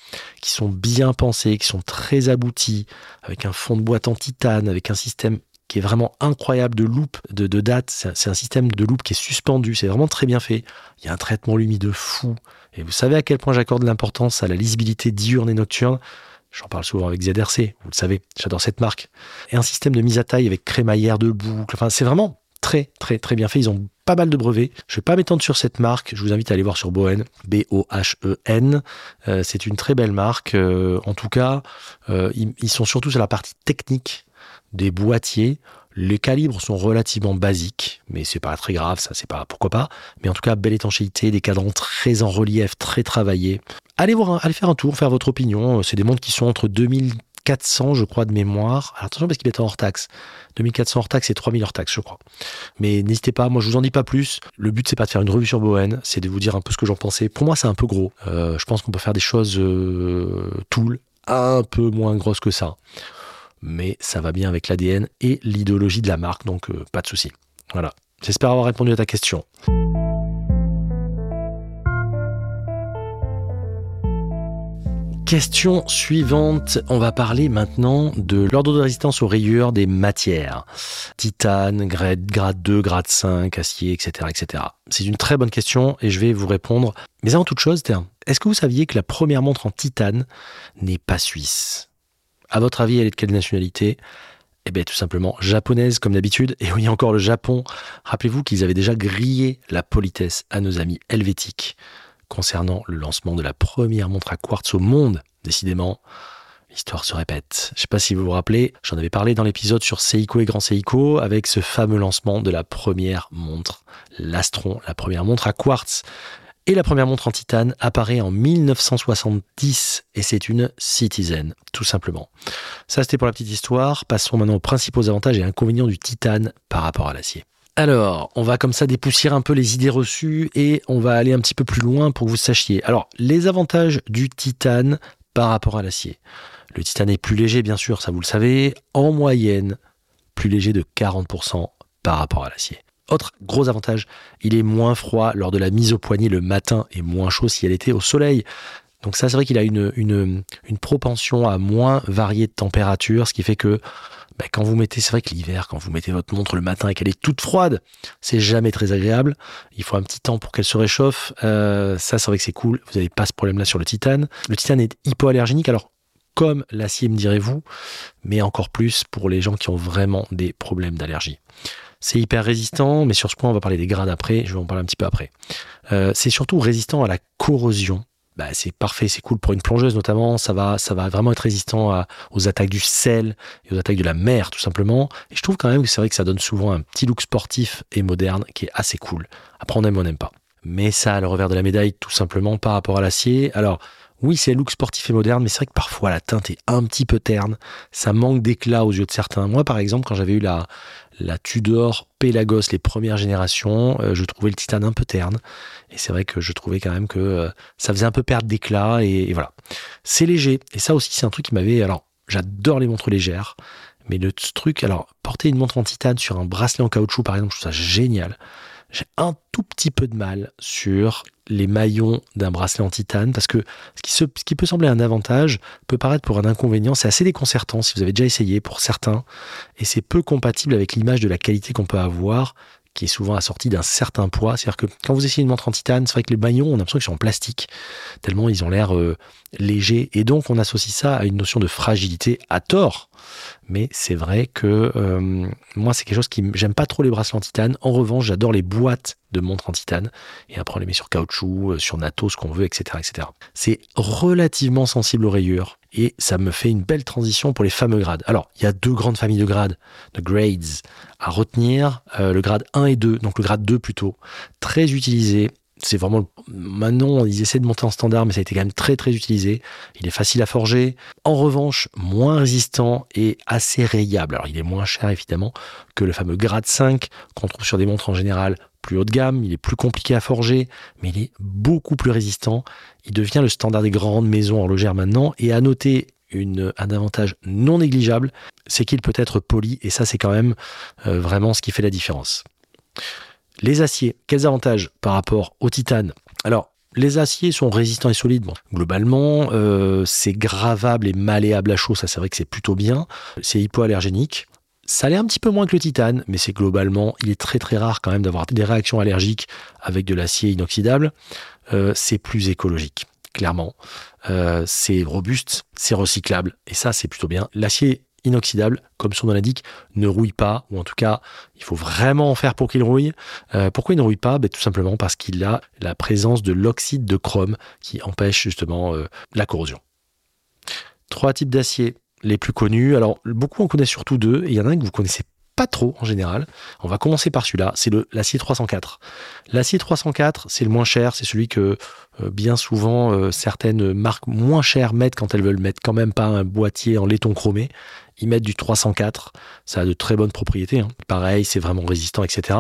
qui sont bien pensées, qui sont très abouties, avec un fond de boîte en titane, avec un système qui est vraiment incroyable de loupe, de, date. C'est un système de loupe qui est suspendu. C'est vraiment très bien fait. Il y a un traitement lumineux fou. Et vous savez à quel point j'accorde l'importance à la lisibilité diurne et nocturne? J'en parle souvent avec ZRC, vous le savez, j'adore cette marque. Et un système de mise à taille avec crémaillère de boucle. Enfin, c'est vraiment très, très, très bien fait. Ils ont pas mal de brevets. Je ne vais pas m'étendre sur cette marque. Je vous invite à aller voir sur Bohen, B-O-H-E-N. Euh, c'est une très belle marque. Euh, en tout cas, euh, ils, sont surtout sur la partie technique des boîtiers. Les calibres sont relativement basiques, mais c'est pas très grave, ça c'est pas pourquoi pas. Mais en tout cas, belle étanchéité, des cadrans très en relief, très travaillés. Allez voir, allez faire un tour, faire votre opinion. C'est des montres qui sont entre 2400, je crois, de mémoire. Alors attention parce qu'il est hors taxe. 2400 hors taxe et 3000 hors taxe, je crois. Mais n'hésitez pas, moi je vous en dis pas plus. Le but c'est pas de faire une revue sur Bohen, c'est de vous dire un peu ce que j'en pensais. Pour moi c'est un peu gros. Euh, je pense qu'on peut faire des choses euh, tool un peu moins grosses que ça mais ça va bien avec l'ADN et l'idéologie de la marque, donc euh, pas de souci. Voilà. J'espère avoir répondu à ta question. Question suivante, on va parler maintenant de l'ordre de résistance aux rayures des matières. Titane, grade, grade 2, grade 5, acier, etc. etc. C'est une très bonne question et je vais vous répondre. Mais avant toute chose, est-ce que vous saviez que la première montre en titane n'est pas suisse? À votre avis, elle est de quelle nationalité? Eh bien, tout simplement japonaise, comme d'habitude. Et oui, encore le Japon. Rappelez-vous qu'ils avaient déjà grillé la politesse à nos amis helvétiques concernant le lancement de la première montre à quartz au monde. Décidément, l'histoire se répète. Je ne sais pas si vous vous rappelez, j'en avais parlé dans l'épisode sur Seiko et Grand Seiko avec ce fameux lancement de la première montre, l'Astron, la première montre à quartz. Et la première montre en titane apparaît en 1970 et c'est une Citizen, tout simplement. Ça c'était pour la petite histoire. Passons maintenant aux principaux avantages et inconvénients du titane par rapport à l'acier. Alors, on va comme ça dépoussiérer un peu les idées reçues et on va aller un petit peu plus loin pour que vous sachiez. Alors, les avantages du titane par rapport à l'acier. Le titane est plus léger, bien sûr, ça vous le savez, en moyenne, plus léger de 40% par rapport à l'acier. Autre gros avantage, il est moins froid lors de la mise au poignet le matin et moins chaud si elle était au soleil. Donc ça, c'est vrai qu'il a une, une, une, propension à moins varier de température, ce qui fait que bah, quand vous mettez, c'est vrai que l'hiver, quand vous mettez votre montre le matin et qu'elle est toute froide, c'est jamais très agréable. Il faut un petit temps pour qu'elle se réchauffe. Euh, ça, c'est vrai que c'est cool. Vous n'avez pas ce problème-là sur le titane. Le titane est hypoallergénique. Alors, comme l'acier, me direz-vous, mais encore plus pour les gens qui ont vraiment des problèmes d'allergie. C'est hyper résistant, mais sur ce point, on va parler des grades après. Je vais en parler un petit peu après. Euh, c'est surtout résistant à la corrosion bah, c'est parfait, c'est cool pour une plongeuse notamment. Ça va, vraiment être résistant aux attaques du sel et aux attaques de la mer, tout simplement. Et je trouve quand même que c'est vrai que ça donne souvent un petit look sportif et moderne qui est assez cool. Après, on aime on n'aime pas. Mais ça le revers de la médaille, tout simplement par rapport à l'acier. Alors, oui, c'est look sportif et moderne, mais c'est vrai que parfois la teinte est un petit peu terne. Ça manque d'éclat aux yeux de certains. Moi, par exemple, quand j'avais eu la, la Tudor Pelagos, les premières générations, euh, je trouvais le titane un peu terne. Et c'est vrai que je trouvais quand même que euh, ça faisait un peu perdre d'éclat. Et, voilà. C'est léger. Et ça aussi, c'est un truc qui m'avait. Alors, j'adore les montres légères. Mais le truc, alors, porter une montre en titane sur un bracelet en caoutchouc, par exemple, je trouve ça génial. J'ai un tout petit peu de mal sur les maillons d'un bracelet en titane parce que ce qui, peut sembler un avantage peut paraître pour un inconvénient. C'est assez déconcertant si vous avez déjà essayé pour certains et c'est peu compatible avec l'image de la qualité qu'on peut avoir qui est souvent assortie d'un certain poids. C'est-à-dire que quand vous essayez une montre en titane, c'est vrai que les maillons, on a l'impression qu'ils sont en plastique, tellement ils ont l'air euh, légers. Et donc, on associe ça à une notion de fragilité à tort. Mais c'est vrai que euh, moi, c'est quelque chose qui j'aime pas trop les bracelets en titane. En revanche, j'adore les boîtes de montres en titane. Et après, on les met sur caoutchouc, euh, sur natto, ce qu'on veut, etc., etc. C'est relativement sensible aux rayures et ça me fait une belle transition pour les fameux grades. Alors, il y a deux grandes familles de grades, de grades à retenir. Euh, le grade 1 et 2, donc le grade 2 plutôt, très utilisé c'est vraiment maintenant ils essaient de monter en standard mais ça a été quand même très très utilisé. Il est facile à forger. En revanche moins résistant et assez rayable. Alors il est moins cher évidemment que le fameux grade 5 qu'on trouve sur des montres en général plus haut de gamme. Il est plus compliqué à forger mais il est beaucoup plus résistant. Il devient le standard des grandes maisons horlogères maintenant. Et à noter un avantage non négligeable, c'est qu'il peut être poli. Et ça c'est quand même euh, vraiment ce qui fait la différence. Les aciers, quels avantages par rapport au titane? Alors, les aciers sont résistants et solides. globalement, euh, c'est gravable et malléable à chaud, ça c'est vrai que c'est plutôt bien. C'est hypoallergénique. Ça l'est un petit peu moins que le titane, mais c'est globalement, il est très très rare quand même d'avoir des réactions allergiques avec de l'acier inoxydable. Euh, c'est plus écologique, clairement. Euh, c'est robuste, c'est recyclable, et ça c'est plutôt bien. L'acier inoxydable, comme son nom l'indique, ne rouille pas, ou en tout cas, il faut vraiment en faire pour qu'il rouille. Euh, pourquoi il ne rouille pas? Ben, Tout simplement parce qu'il a la présence de l'oxyde de chrome qui empêche justement euh, la corrosion. Trois types d'acier les plus connus. Alors, beaucoup en connaissent surtout deux, et il y en a un que vous connaissez pas trop en général. On va commencer par celui-là, c'est l'acier 304. L'acier 304, c'est le moins cher, c'est celui que euh, bien souvent certaines marques moins chères mettent quand elles veulent mettre quand même pas un boîtier en laiton chromé ils mettent du 304. Ça a de très bonnes propriétés. Hein. Pareil, c'est vraiment résistant, etc.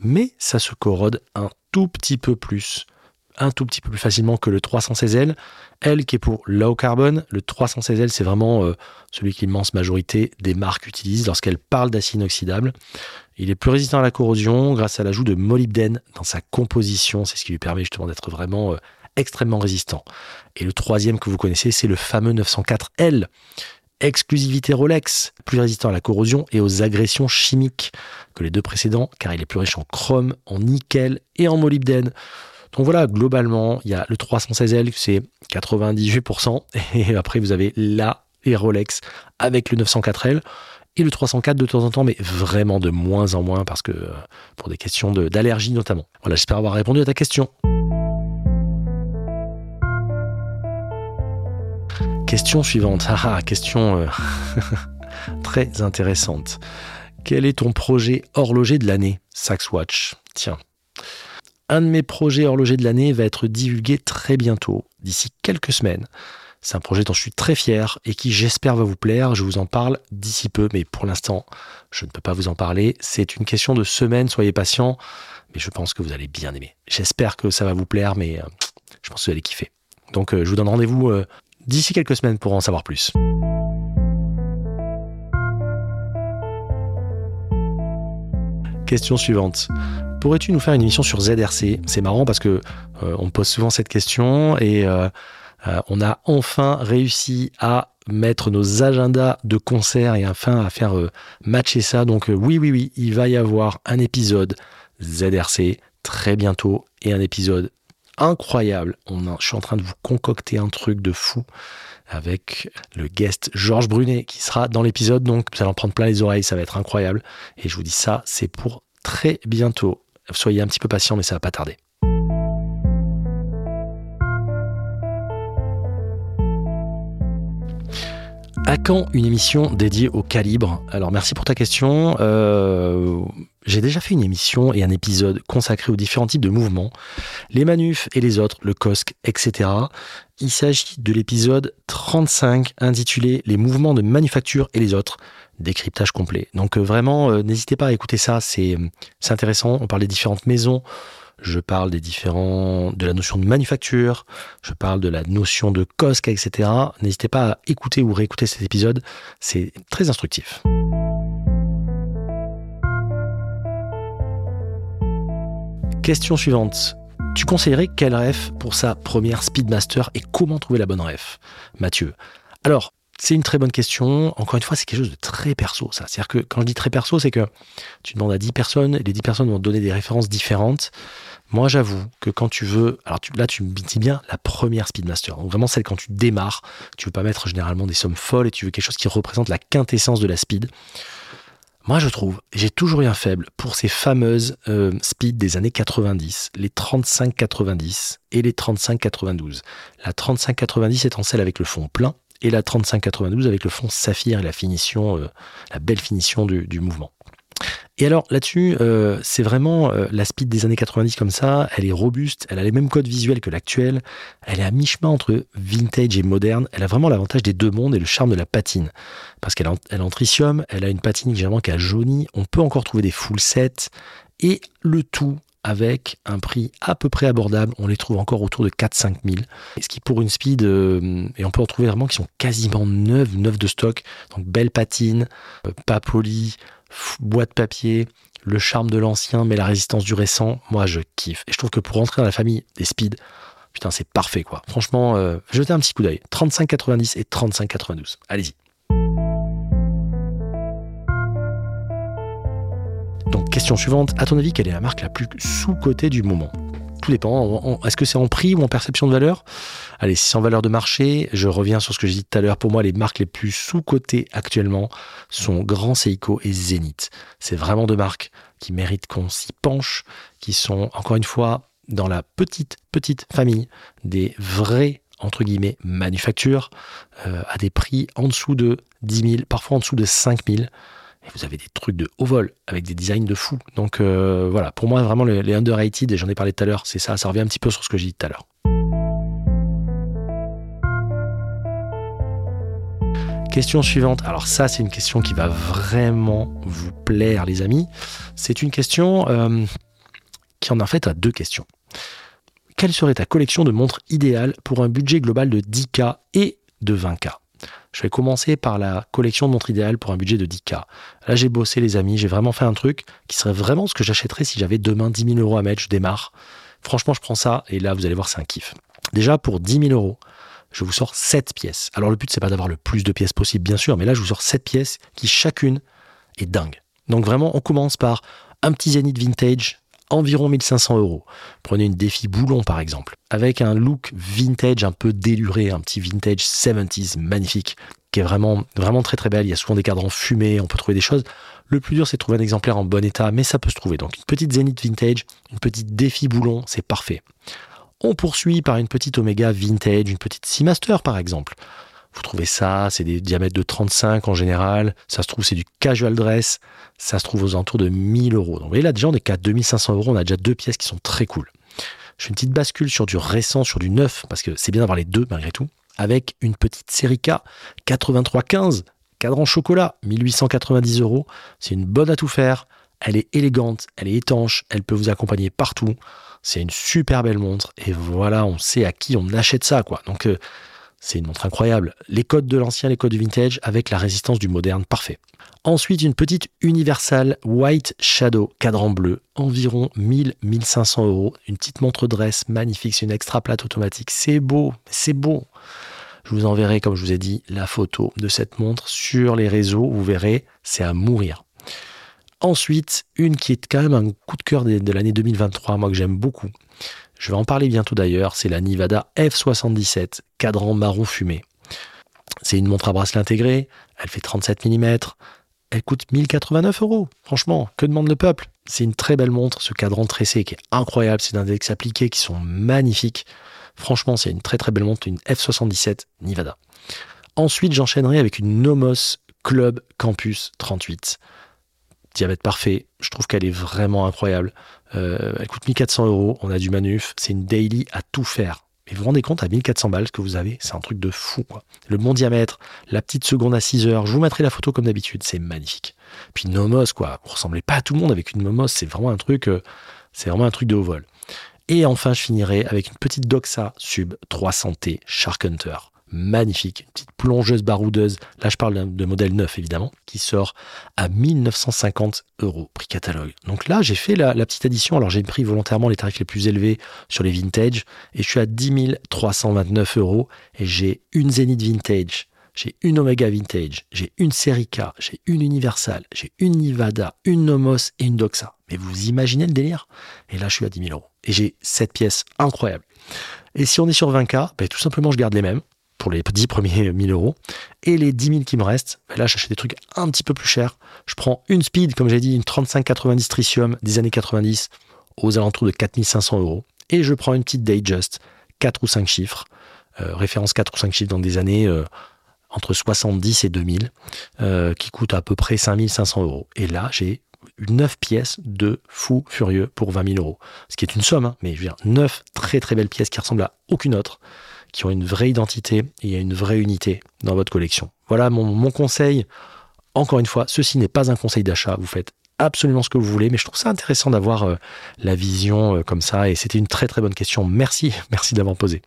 Mais ça se corrode un tout petit peu plus un tout petit peu plus facilement que le 316L. L qui est pour low carbon, le 316L c'est vraiment euh, celui que l'immense majorité des marques utilisent lorsqu'elles parlent d'acier inoxydable. Il est plus résistant à la corrosion grâce à l'ajout de molybdène dans sa composition, c'est ce qui lui permet justement d'être vraiment euh, extrêmement résistant. Et le troisième que vous connaissez, c'est le fameux 904L exclusivité Rolex, plus résistant à la corrosion et aux agressions chimiques que les deux précédents, car il est plus riche en chrome, en nickel et en molybdène. Donc voilà, globalement, il y a le 316L, c'est 98%, *laughs* et après vous avez la et Rolex avec le 904L, et le 304 de temps en temps, mais vraiment de moins en moins, parce que euh, pour des questions d'allergie notamment. Voilà, j'espère avoir répondu à ta question. Question suivante. *laughs* Ah, ah question euh, *laughs* très intéressante. Quel est ton projet horloger de l'année? Saxwatch Tiens. un de mes projets horlogers de l'année va être divulgué très bientôt, d'ici quelques semaines. C'est un projet dont je suis très fier et qui j'espère va vous plaire. Je vous en parle d'ici peu, mais pour l'instant, je ne peux pas vous en parler. C'est une question de semaine, soyez patients, mais je pense que vous allez bien aimer. J'espère que ça va vous plaire, mais euh, je pense que vous allez kiffer. Donc euh, je vous donne rendez-vous d'ici quelques semaines pour en savoir plus. Question suivante. Pourrais-tu nous faire une émission sur ZRC C'est marrant parce que euh, on pose souvent cette question et euh, euh, on a enfin réussi à mettre nos agendas de concert et enfin à faire matcher ça. Donc oui, oui, oui, il va y avoir un épisode ZRC très bientôt et un épisode incroyable. On je suis en train de vous concocter un truc de fou avec le guest Georges Brunet qui sera dans l'épisode. Donc vous allez en prendre plein les oreilles, ça va être incroyable. Et je vous dis ça, c'est pour très bientôt. Soyez un petit peu patient, mais ça va pas tarder. À quand une émission dédiée au calibre? Alors merci pour ta question. Euh, j'ai déjà fait une émission et un épisode consacré aux différents types de mouvements, les manufs et les autres, le COSC, etc. Il s'agit de l'épisode 35 intitulé Les mouvements de manufacture et les autres, décryptage complet. Donc euh, vraiment, euh, n'hésitez pas à écouter ça, c'est intéressant. On parle des différentes maisons, je parle des différents, de la notion de manufacture, je parle de la notion de COSC, etc. N'hésitez pas à écouter ou réécouter cet épisode, c'est très instructif. Question suivante. Tu conseillerais quelle ref pour sa première Speedmaster et comment trouver la bonne ref Mathieu? Alors, c'est une très bonne question. Encore une fois, c'est quelque chose de très perso, ça. C'est-à-dire que quand je dis très perso, c'est que tu demandes à 10 personnes et les 10 personnes vont te donner des références différentes. Moi, j'avoue que quand tu veux, alors là, tu me dis bien la première Speedmaster. Donc vraiment celle quand tu démarres, tu veux pas mettre généralement des sommes folles et tu veux quelque chose qui représente la quintessence de la speed. Moi, je trouve, j'ai toujours eu un faible pour ces fameuses euh, des années 90, les 35-90 et les 35-92. La 35-90 étant celle avec le fond plein et la 35-92 avec le fond saphir et la finition, euh, la belle finition du mouvement. Et alors là-dessus, euh, c'est vraiment euh, la speed des années 90 comme ça, elle est robuste, elle a les mêmes codes visuels que l'actuelle, elle est à mi-chemin entre vintage et moderne, elle a vraiment l'avantage des deux mondes et le charme de la patine. Parce qu'elle est en tritium, elle a une patine généralement qui a jauni, on peut encore trouver des full sets, et le tout avec un prix à peu près abordable. On les trouve encore autour de 4-5 000. Ce qui pour une speed, euh, et on peut en trouver vraiment qui sont quasiment neuves, neuves de stock. Donc belle patine, pas polie, boîte papier, le charme de l'ancien, mais la résistance du récent, moi je kiffe. Et je trouve que pour rentrer dans la famille des speed, putain, c'est parfait quoi. Franchement, euh, jetez un petit coup d'œil. 35,90 et 35,92. Allez-y. Donc, question suivante. À ton avis, quelle est la marque la plus sous-cotée du moment? Tout dépend. Est-ce que c'est en prix ou en perception de valeur? Allez, si c'est en valeur de marché, je reviens sur ce que j'ai dit tout à l'heure. Pour moi, les marques les plus sous-cotées actuellement sont Grand Seiko et Zenith. C'est vraiment deux marques qui méritent qu'on s'y penche, qui sont, encore une fois, dans la petite, petite famille des vrais entre guillemets manufactures euh, à des prix en dessous de 10 000, parfois en dessous de 5 000 vous avez des trucs de haut vol avec des designs de fou. Donc euh, voilà, pour moi, vraiment, les, underrated, et j'en ai parlé tout à l'heure, c'est ça, ça revient un petit peu sur ce que j'ai dit tout à l'heure. Question suivante. Alors ça, c'est une question qui va vraiment vous plaire, les amis. C'est une question euh, qui en a fait à deux questions. Quelle serait ta collection de montres idéale pour un budget global de 10K et de 20K je vais commencer par la collection de montres idéales pour un budget de 10K. Là, j'ai bossé, les amis. J'ai vraiment fait un truc qui serait vraiment ce que j'achèterais si j'avais demain 10 000 euros à mettre. Je démarre. Franchement, je prends ça et là, vous allez voir, c'est un kiff. Déjà, pour 10 000 euros, je vous sors 7 pièces. Alors, le but, c'est pas d'avoir le plus de pièces possible, bien sûr, mais là, je vous sors 7 pièces qui chacune est dingue. Donc, vraiment, on commence par un petit Zenith vintage environ 1500 euros. Prenez une défi boulon par exemple, avec un look vintage un peu déluré, un petit vintage 70s magnifique, qui est vraiment, vraiment très très belle. Il y a souvent des cadrans fumés, on peut trouver des choses. Le plus dur, c'est trouver un exemplaire en bon état, mais ça peut se trouver. Donc une petite Zenith vintage, une petite défi boulon, c'est parfait. On poursuit par une petite Omega vintage, une petite Seamaster par exemple. Vous trouvez ça, c'est des diamètres de 35 en général. Ça se trouve, c'est du casual dress. Ça se trouve aux alentours de 1000 euros. Donc, vous voyez là, déjà, on est qu'à 2500 euros. On a déjà deux pièces qui sont très cool. je fais une petite bascule sur du récent, sur du neuf, parce que c'est bien d'avoir les deux malgré tout, avec une petite série K 8315, cadran chocolat, 1890 euros. C'est une bonne à tout faire. Elle est élégante, elle est étanche, elle peut vous accompagner partout. C'est une super belle montre et voilà, on sait à qui on achète ça quoi. Donc euh, c'est une montre incroyable. Les codes de l'ancien, les codes du vintage avec la résistance du moderne, parfait. Ensuite, une petite Universal White Shadow, cadran bleu, environ 1000-1500 euros. Une petite montre dress magnifique, c'est une extra plate automatique. C'est beau, c'est beau. Je vous enverrai, comme je vous ai dit, la photo de cette montre sur les réseaux. Vous verrez, c'est à mourir. Ensuite, une qui est quand même un coup de cœur de, l'année 2023, moi que j'aime beaucoup. Je vais en parler bientôt d'ailleurs, c'est la Nivada F77, cadran marron fumé. C'est une montre à bracelet intégré, elle fait 37 mm, elle coûte 1089 euros. Franchement, que demande le peuple? C'est une très belle montre, ce cadran tressé qui est incroyable, c'est des index appliqués qui sont magnifiques. Franchement, c'est une très très belle montre, une F77 Nivada. Ensuite, j'enchaînerai avec une Nomos Club Campus 38. Diabète parfait, je trouve qu'elle est vraiment incroyable. Euh, elle coûte 1400 euros, on a du manuf, c'est une daily à tout faire. Mais vous vous rendez compte, à 1400 balles, ce que vous avez, c'est un truc de fou. Le bon diamètre, la petite seconde à 6 heures, je vous mettrai la photo comme d'habitude, c'est magnifique. Puis Nomos, quoi, vous ressemblez pas à tout le monde avec une Nomos, c'est vraiment un truc, euh, c'est vraiment un truc de haut vol. Et enfin, je finirai avec une petite Doxa Sub 300T Shark Hunter. Magnifique, une petite plongeuse baroudeuse. Là, je parle de modèle neuf, évidemment, qui sort à 1950 euros, prix catalogue. Donc là, j'ai fait la, petite addition. Alors, j'ai pris volontairement les tarifs les plus élevés sur les vintage et je suis à 10 329 euros et j'ai une Zenith Vintage j'ai une Omega Vintage, j'ai une Serica, j'ai une Universal, j'ai une Nivada, une Nomos et une Doxa. Mais vous imaginez le délire? Et là, je suis à 10 000 euros. Et j'ai cette pièce incroyable. Et si on est sur 20K, ben, tout simplement, je garde les mêmes pour les 10 premiers *laughs* 1000 euros. Et les 10 000 qui me restent, ben là, j'achète des trucs un petit peu plus chers. Je prends une Speed, comme j'ai dit, une 3590 Tritium des années 90 aux alentours de 4500 euros. Et je prends une petite Datejust, 4 ou 5 chiffres, euh, référence 4 ou 5 chiffres dans des années... Euh, entre 70 et 2000, euh, qui coûte à peu près 5500 euros. Et là, j'ai 9 pièces de fou furieux pour 20 000 euros. Ce qui est une somme, hein, mais je veux dire, 9 très très belles pièces qui ressemblent à aucune autre, qui ont une vraie identité et une vraie unité dans votre collection. Voilà mon, conseil. Encore une fois, ceci n'est pas un conseil d'achat. Vous faites absolument ce que vous voulez, mais je trouve ça intéressant d'avoir euh, la vision euh, comme ça et c'était une très très bonne question. Merci, *laughs* merci d'avoir posé.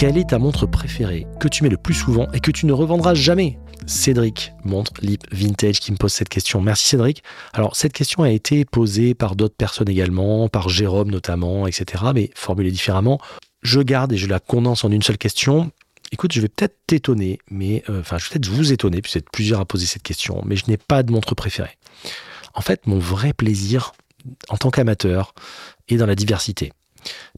Quelle est ta montre préférée que tu mets le plus souvent et que tu ne revendras jamais? Cédric, montre Lip Vintage, qui me pose cette question. Merci Cédric. Alors, cette question a été posée par d'autres personnes également, par Jérôme notamment, etc., mais formulée différemment. Je garde et je la condense en une seule question. Écoute, je vais peut-être t'étonner, mais euh, enfin, je vais peut-être vous étonner, puisque vous êtes plusieurs à poser cette question, mais je n'ai pas de montre préférée. En fait, mon vrai plaisir en tant qu'amateur est dans la diversité.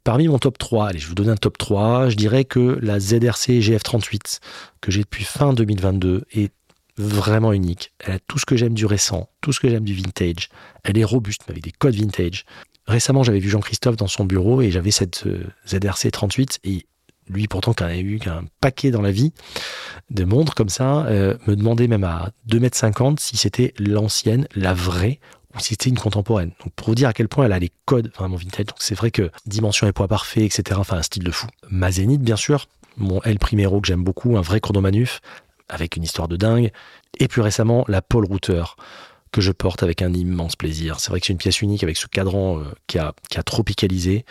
Parmi mon top 3, allez, je vous donner un top 3, je dirais que la ZRC GF38 que j'ai depuis fin 2022 est vraiment unique. Elle a tout ce que j'aime du récent, tout ce que j'aime du vintage. Elle est robuste avec des codes vintage. Récemment, j'avais vu Jean-Christophe dans son bureau et j'avais cette euh, ZRC 38 et lui pourtant qui a eu un paquet dans la vie de montres comme ça, euh, me demandait même à 2,50 m si c'était l'ancienne, la vraie c'était une contemporaine. Donc pour vous dire à quel point elle a les codes vraiment vintage. Donc c'est vrai que dimension et poids parfait, etc. Enfin un style de fou. Ma Zénith bien sûr, mon L Primero que j'aime beaucoup, un vrai chronomanuf avec une histoire de dingue. Et plus récemment la Paul Router que je porte avec un immense plaisir. C'est vrai que c'est une pièce unique avec ce cadran euh, qui, a, qui a tropicalisé.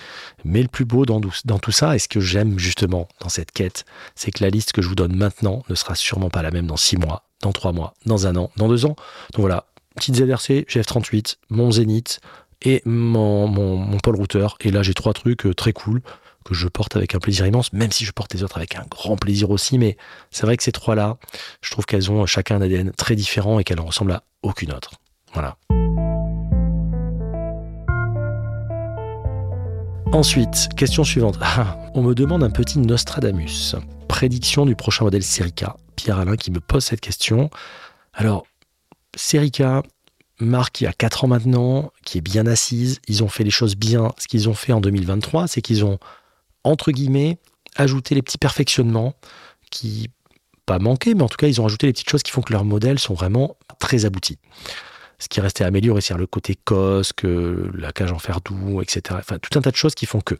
Mais le plus beau dans, dans tout ça, et ce que j'aime justement dans cette quête, c'est que la liste que je vous donne maintenant ne sera sûrement pas la même dans six mois, dans trois mois, dans un an, dans deux ans. Donc voilà, petite ZRC, GF38, mon Zenith et mon, mon, Paul Router. Et là, j'ai trois trucs euh, très cool que je porte avec un plaisir immense, même si je porte les autres avec un grand plaisir aussi. Mais c'est vrai que ces trois-là, je trouve qu'elles ont chacun un ADN très différent et qu'elles ne ressemblent à aucune autre. Voilà. Ensuite, question suivante. *laughs* On me demande un petit Nostradamus. Prédiction du prochain modèle Serica. Pierre Alain qui me pose cette question. Alors, Serica, marque qui a 4 ans maintenant, qui est bien assise. Ils ont fait les choses bien. Ce qu'ils ont fait en 2023, c'est qu'ils ont, entre guillemets, ajouté les petits perfectionnements qui, pas manquaient, mais en tout cas, ils ont ajouté les petites choses qui font que leurs modèles sont vraiment très aboutis. ce qui restait à améliorer, c'est-à-dire le côté cosque, la cage en fer doux, etc. Enfin, tout un tas de choses qui font que.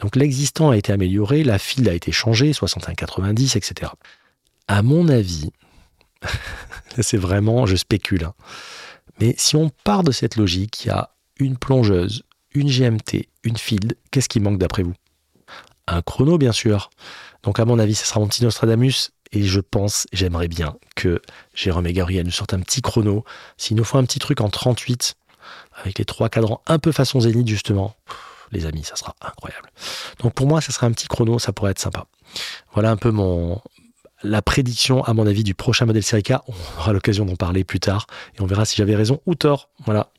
Donc l'existant a été amélioré, la file a été changée, 61,90, etc. À mon avis, *laughs* c'est vraiment, je spécule, hein, mais si on part de cette logique, il y a une plongeuse, une GMT, une field, qu'est-ce qui manque d'après vous? Un chrono, bien sûr. Donc à mon avis, ce sera mon petit Nostradamus. Et je pense, j'aimerais bien que Jérôme et Gabriel nous sortent un petit chrono. S'il nous faut un petit truc en 38, avec les trois cadrans un peu façon zénith, justement, les amis, ça sera incroyable. Donc pour moi, ça sera un petit chrono, ça pourrait être sympa. Voilà un peu mon, la prédiction, à mon avis, du prochain modèle Série On aura l'occasion d'en parler plus tard et on verra si j'avais raison ou tort. Voilà.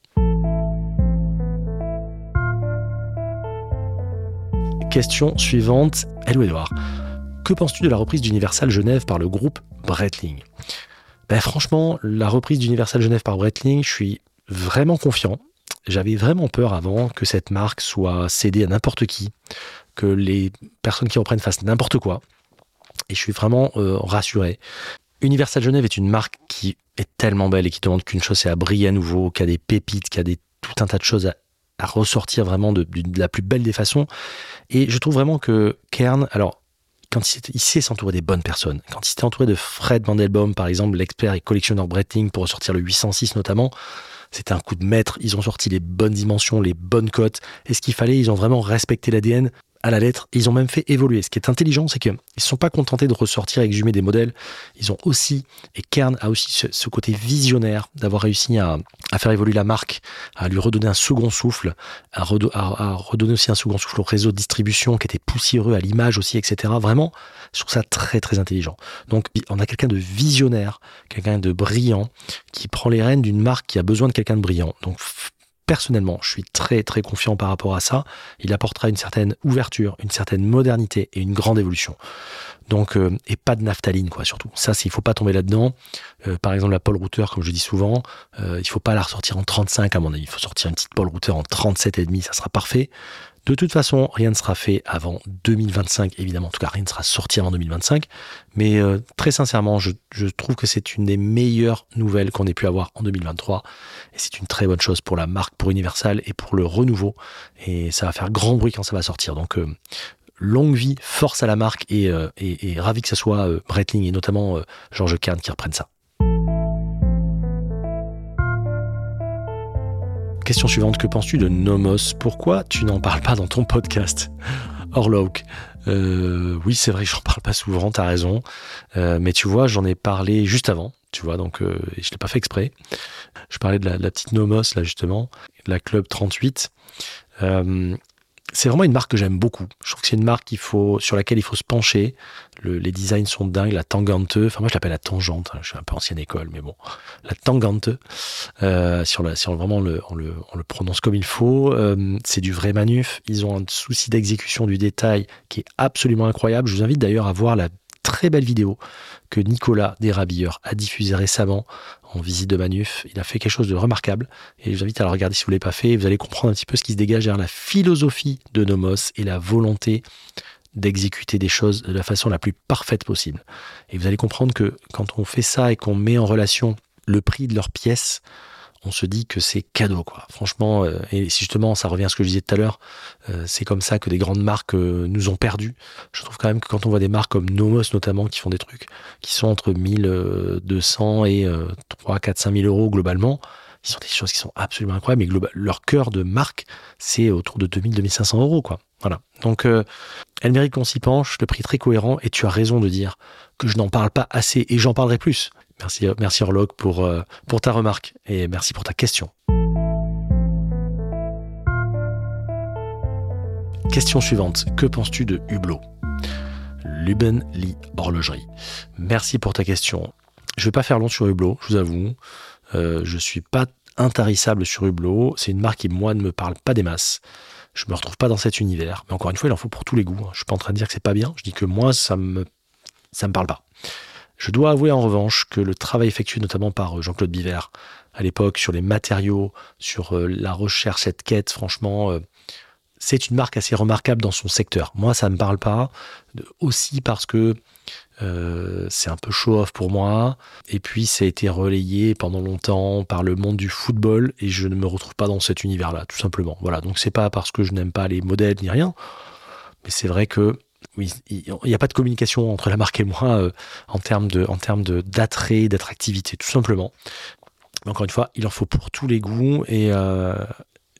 Question suivante. Hello Edouard. Que penses-tu de la reprise d'Universal Genève par le groupe Breitling? Ben, Franchement, la reprise d'Universal Genève par Breitling, je suis vraiment confiant. J'avais vraiment peur avant que cette marque soit cédée à n'importe qui, que les personnes qui reprennent fassent n'importe quoi. Et je suis vraiment euh, rassuré. Universal Genève est une marque qui est tellement belle et qui demande qu'une chose, c'est à briller à nouveau, qui a des pépites, qui a des, tout un tas de choses à, ressortir vraiment de, la plus belle des façons. Et je trouve vraiment que Kern, alors, quand il, sait s'entourer des bonnes personnes, quand il s'était entouré de Fred Mandelbaum, par exemple, l'expert et collectionneur Breitling, pour ressortir le 806 notamment, c'était un coup de maître. Ils ont sorti les bonnes dimensions, les bonnes cotes. Et ce qu'il fallait, ils ont vraiment respecté l'ADN à la lettre. Ils ont même fait évoluer. Ce qui est intelligent, c'est qu'ils ne sont pas contentés de ressortir, exhumer des modèles. Ils ont aussi, et Kern a aussi ce, côté visionnaire d'avoir réussi à, faire évoluer la marque, à lui redonner un second souffle, à, redonner aussi un second souffle au réseau de distribution qui était poussiéreux, à l'image aussi, etc. Vraiment, je trouve ça très très intelligent. Donc on a quelqu'un de visionnaire, quelqu'un de brillant, qui prend les rênes d'une marque qui a besoin de quelqu'un de brillant. Donc personnellement, je suis très très confiant par rapport à ça. Il apportera une certaine ouverture, une certaine modernité et une grande évolution. Donc euh, et pas de naphtaline quoi surtout. Ça, il faut pas tomber là-dedans. Euh, par exemple la Paul Router, comme je dis souvent, euh, il faut pas la ressortir en 35 à mon avis. Il faut sortir une petite Paul Router en 37 et demi, ça sera parfait. De toute façon, rien ne sera fait avant 2025, évidemment. En tout cas, rien ne sera sorti avant 2025. Mais euh, très sincèrement, je, trouve que c'est une des meilleures nouvelles qu'on ait pu avoir en 2023. Et c'est une très bonne chose pour la marque, pour Universal et pour le renouveau. Et ça va faire grand bruit quand ça va sortir. Donc, euh, longue vie, force à la marque et, euh, ravi que ce soit Breitling et notamment Georges Kahn qui reprennent ça. Question suivante, que penses-tu de Nomos? Pourquoi tu n'en parles pas dans ton podcast? Orlok euh, oui, c'est vrai j'en parle pas souvent, t'as raison. Euh, mais tu vois, j'en ai parlé juste avant, tu vois, donc euh, je l'ai pas fait exprès. Je parlais de la, petite Nomos, là, justement, la Club 38 c'est vraiment une marque que j'aime beaucoup. Je trouve que c'est une marque sur laquelle il faut se pencher. les designs sont dingues, la tangente, enfin moi je l'appelle la tangente, hein, je suis un peu ancienne école, mais bon, la tangente, euh, sur, la, sur vraiment le, on, le, on le prononce comme il faut, euh, c'est du vrai manuf. Ils ont un souci d'exécution du détail qui est absolument incroyable. Je vous invite d'ailleurs à voir la très belle vidéo que Nicolas Desrabilleurs a diffusée récemment en visite de Manuf. Il a fait quelque chose de remarquable et je vous invite à le regarder si vous ne l'avez pas fait. Vous allez comprendre un petit peu ce qui se dégage derrière la philosophie de Nomos et la volonté d'exécuter des choses de la façon la plus parfaite possible. Et vous allez comprendre que quand on fait ça et qu'on met en relation le prix de leurs pièces on se dit que c'est cadeau, quoi. Franchement, euh, et justement, ça revient à ce que je disais tout à l'heure, euh, c'est comme ça que des grandes marques euh, nous ont perdus. Je trouve quand même que quand on voit des marques comme Nomos notamment, qui font des trucs qui sont entre 1200 et 3, 4, 5 000 euros globalement, ils sont des choses qui sont absolument incroyables, mais leur cœur de marque, c'est autour de 2000, 2500 euros, quoi. Voilà. Donc, elle mérite qu'on s'y penche, le prix est très cohérent, et tu as raison de dire que je n'en parle pas assez, et j'en parlerai plus. Merci, merci Orlok pour, euh, pour ta remarque et merci pour ta question. Question suivante. Que penses-tu de Hublot? Luben Lee Horlogerie. Merci pour ta question. Je ne vais pas faire long sur Hublot, je vous avoue. Euh, je ne suis pas intarissable sur Hublot. C'est une marque qui, moi, ne me parle pas des masses. Je ne me retrouve pas dans cet univers. Mais encore une fois, il en faut pour tous les goûts. Je ne suis pas en train de dire que c'est pas bien. Je dis que moi, ça me, ça me parle pas. Je dois avouer en revanche que le travail effectué notamment par euh, Jean-Claude Biver à l'époque sur les matériaux, sur euh, la recherche, cette quête, franchement, euh, c'est une marque assez remarquable dans son secteur. Moi, ça ne me parle pas, aussi parce que c'est un peu show-off pour moi. Et puis, ça a été relayé pendant longtemps par le monde du football et je ne me retrouve pas dans cet univers-là, tout simplement. Voilà, donc c'est pas parce que je n'aime pas les modèles ni rien, mais c'est vrai que oui, il n'y a pas de communication entre la marque et moi euh, en termes de, d'attrait, d'attractivité, tout simplement. Encore une fois, il en faut pour tous les goûts et euh,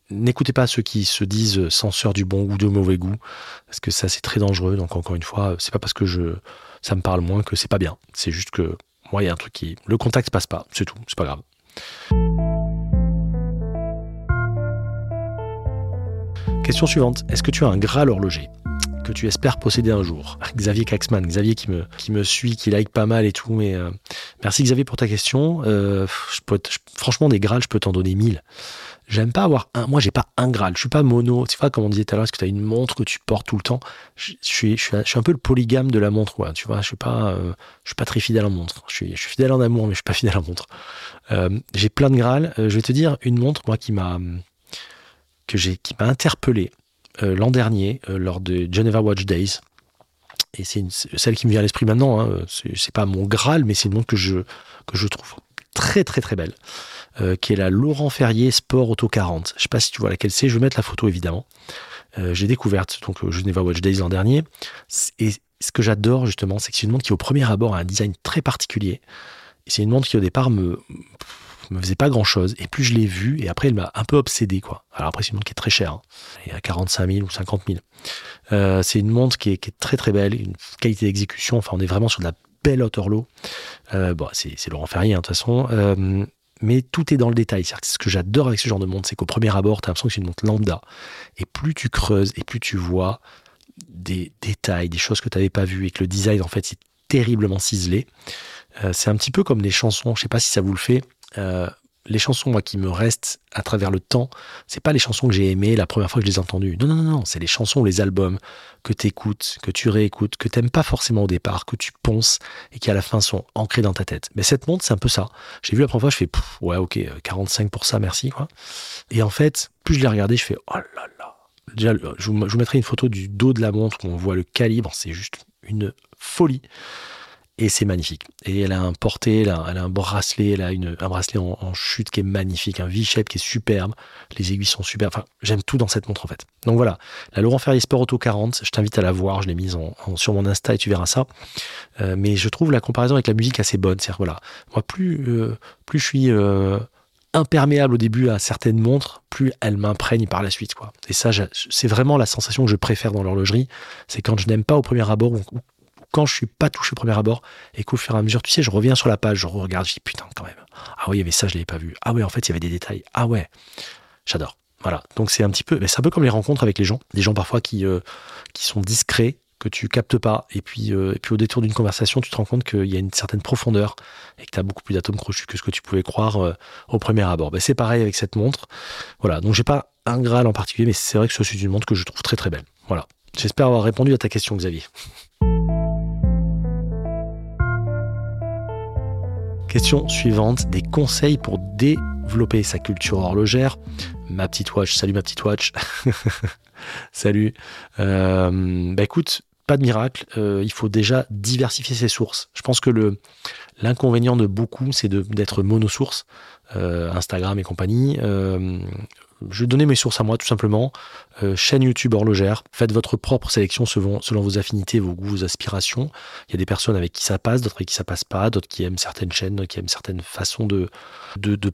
n'écoutez pas ceux qui se disent censeurs du bon goût, de mauvais goût, parce que ça c'est très dangereux. Donc encore une fois, c'est pas parce que je ça me parle moins que c'est pas bien. C'est juste que moi il y a un truc qui le contact passe pas, c'est tout, c'est pas grave. Question suivante. Est-ce que tu as un Graal horloger? Que tu espères posséder un jour Xavier Caxman, Xavier qui me, qui me suit, qui like pas mal et tout. Mais euh, merci Xavier pour ta question. Euh, franchement, des Graals, je peux t'en donner mille. J'aime pas avoir un. Moi, j'ai pas un Graal. Je suis pas mono. Tu vois, comme on disait tout à l'heure, est-ce que tu as une montre que tu portes tout le temps? Je, suis, je, suis, un peu le polygame de la montre. Tu vois, je suis pas, euh, je suis pas très fidèle en montre. Je suis, fidèle en amour, mais je suis pas fidèle en montre. j'ai plein de Graal. je vais te dire une montre, moi, qui m'a que j'ai qui m'a interpellé l'an dernier euh, lors de Geneva Watch Days. Et c'est celle qui me vient à l'esprit maintenant. Hein. C'est pas mon Graal, mais c'est une montre que je, que je trouve très très très belle, euh, qui est la Laurent Ferrier Sport Auto 40. Je sais pas si tu vois laquelle c'est, je vais mettre la photo évidemment. j'ai découverte donc au Geneva Watch Days l'an dernier. Et ce que j'adore justement, c'est que c'est une montre qui au premier abord a un design très particulier. C'est une montre qui au départ me me faisait pas grand chose. Et plus je l'ai vue, et après, elle m'a un peu obsédé, quoi. Alors après, c'est une montre qui est très chère. Hein. Elle est à 45 000 ou 50 000. Euh, c'est une montre qui est, très très belle, une qualité d'exécution. Enfin, on est vraiment sur de la belle haute horloge. Euh, bon, c'est Laurent Ferrier, hein, de toute façon. Euh, mais tout est dans le détail. C'est ce que j'adore avec ce genre de montre, c'est qu'au premier abord, tu as l'impression que c'est une montre lambda. Et plus tu creuses et plus tu vois des détails, des choses que tu n'avais pas vues et que le design, en fait, c'est terriblement ciselé. c'est un petit peu comme les chansons, je sais pas si ça vous le fait, euh, les chansons qui me restent à travers le temps, c'est pas les chansons que j'ai aimées la première fois que je les ai entendues. Non non non non, c'est les chansons, les albums que tu écoutes, que tu réécoutes, que t'aimes pas forcément au départ, que tu ponces et qui à la fin sont ancrés dans ta tête. Mais cette montre, c'est un peu ça. J'ai vu la première fois, je fais ouais ok 45 pour ça, merci quoi. Et en fait, plus je l'ai regardé, je fais oh là là. Déjà, je vous, je vous mettrai une photo du dos de la montre où on voit le calibre, c'est juste une folie et c'est magnifique. Et elle a un porté, elle a, un bracelet, elle a une, un bracelet en, chute qui est magnifique, un V-shape qui est superbe, les aiguilles sont superbes, enfin j'aime tout dans cette montre en fait. Donc voilà, la Laurent Ferrier Sport Auto 40, je t'invite à la voir, je l'ai mise en, sur mon Insta et tu verras ça. Euh, mais je trouve la comparaison avec la musique assez bonne, c'est-à-dire voilà, moi plus, euh, plus je suis... Euh, imperméable au début à certaines montres, plus elles m'imprègnent par la suite. Quoi. Et ça, c'est vraiment la sensation que je préfère dans l'horlogerie. C'est quand je n'aime pas au premier abord quand je suis pas touché au premier abord et qu'au fur et à mesure, tu sais, je reviens sur la page, je regarde, je dis putain, quand même. Ah oui, il y avait ça, je l'avais pas vu. Ah ouais, en fait, il y avait des détails. Ah ouais, j'adore. Voilà. Donc c'est un petit peu, mais c'est un peu comme les rencontres avec les gens, des gens parfois qui, euh, qui sont discrets, que tu captes pas, et puis, euh, et puis au détour d'une conversation, tu te rends compte qu'il y a une certaine profondeur et que tu as beaucoup plus d'atomes crochus que ce que tu pouvais croire euh, au premier abord. Ben, c'est pareil avec cette montre. Voilà. Donc j'ai pas un Graal en particulier, mais c'est vrai que ce suis une montre que je trouve très très belle. Voilà. J'espère avoir répondu à ta question, Xavier. Question suivante, des conseils pour développer sa culture horlogère. Ma petite watch, salut ma petite watch. *laughs* salut. Euh, bah écoute, pas de miracle, euh, il faut déjà diversifier ses sources. Je pense que l'inconvénient de beaucoup, c'est d'être monosource, euh, Instagram et compagnie. Je vais donner mes sources à moi, tout simplement. Euh, chaîne YouTube horlogère. Faites votre propre sélection selon, vos affinités, vos goûts, vos aspirations. Il y a des personnes avec qui ça passe, d'autres avec qui ça passe pas, d'autres qui aiment certaines chaînes, d'autres qui aiment certaines façons de,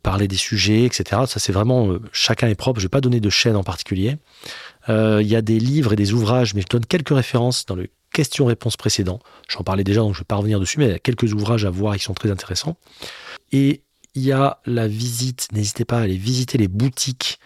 parler des sujets, etc. Ça, c'est vraiment, euh, chacun est propre. Je vais pas donner de chaîne en particulier. Euh, il y a des livres et des ouvrages, mais je donne quelques références dans le question-réponse précédent. J'en parlais déjà, donc je vais pas revenir dessus, mais il y a quelques ouvrages à voir qui sont très intéressants. Et il y a la visite, n'hésitez pas à aller visiter les boutiques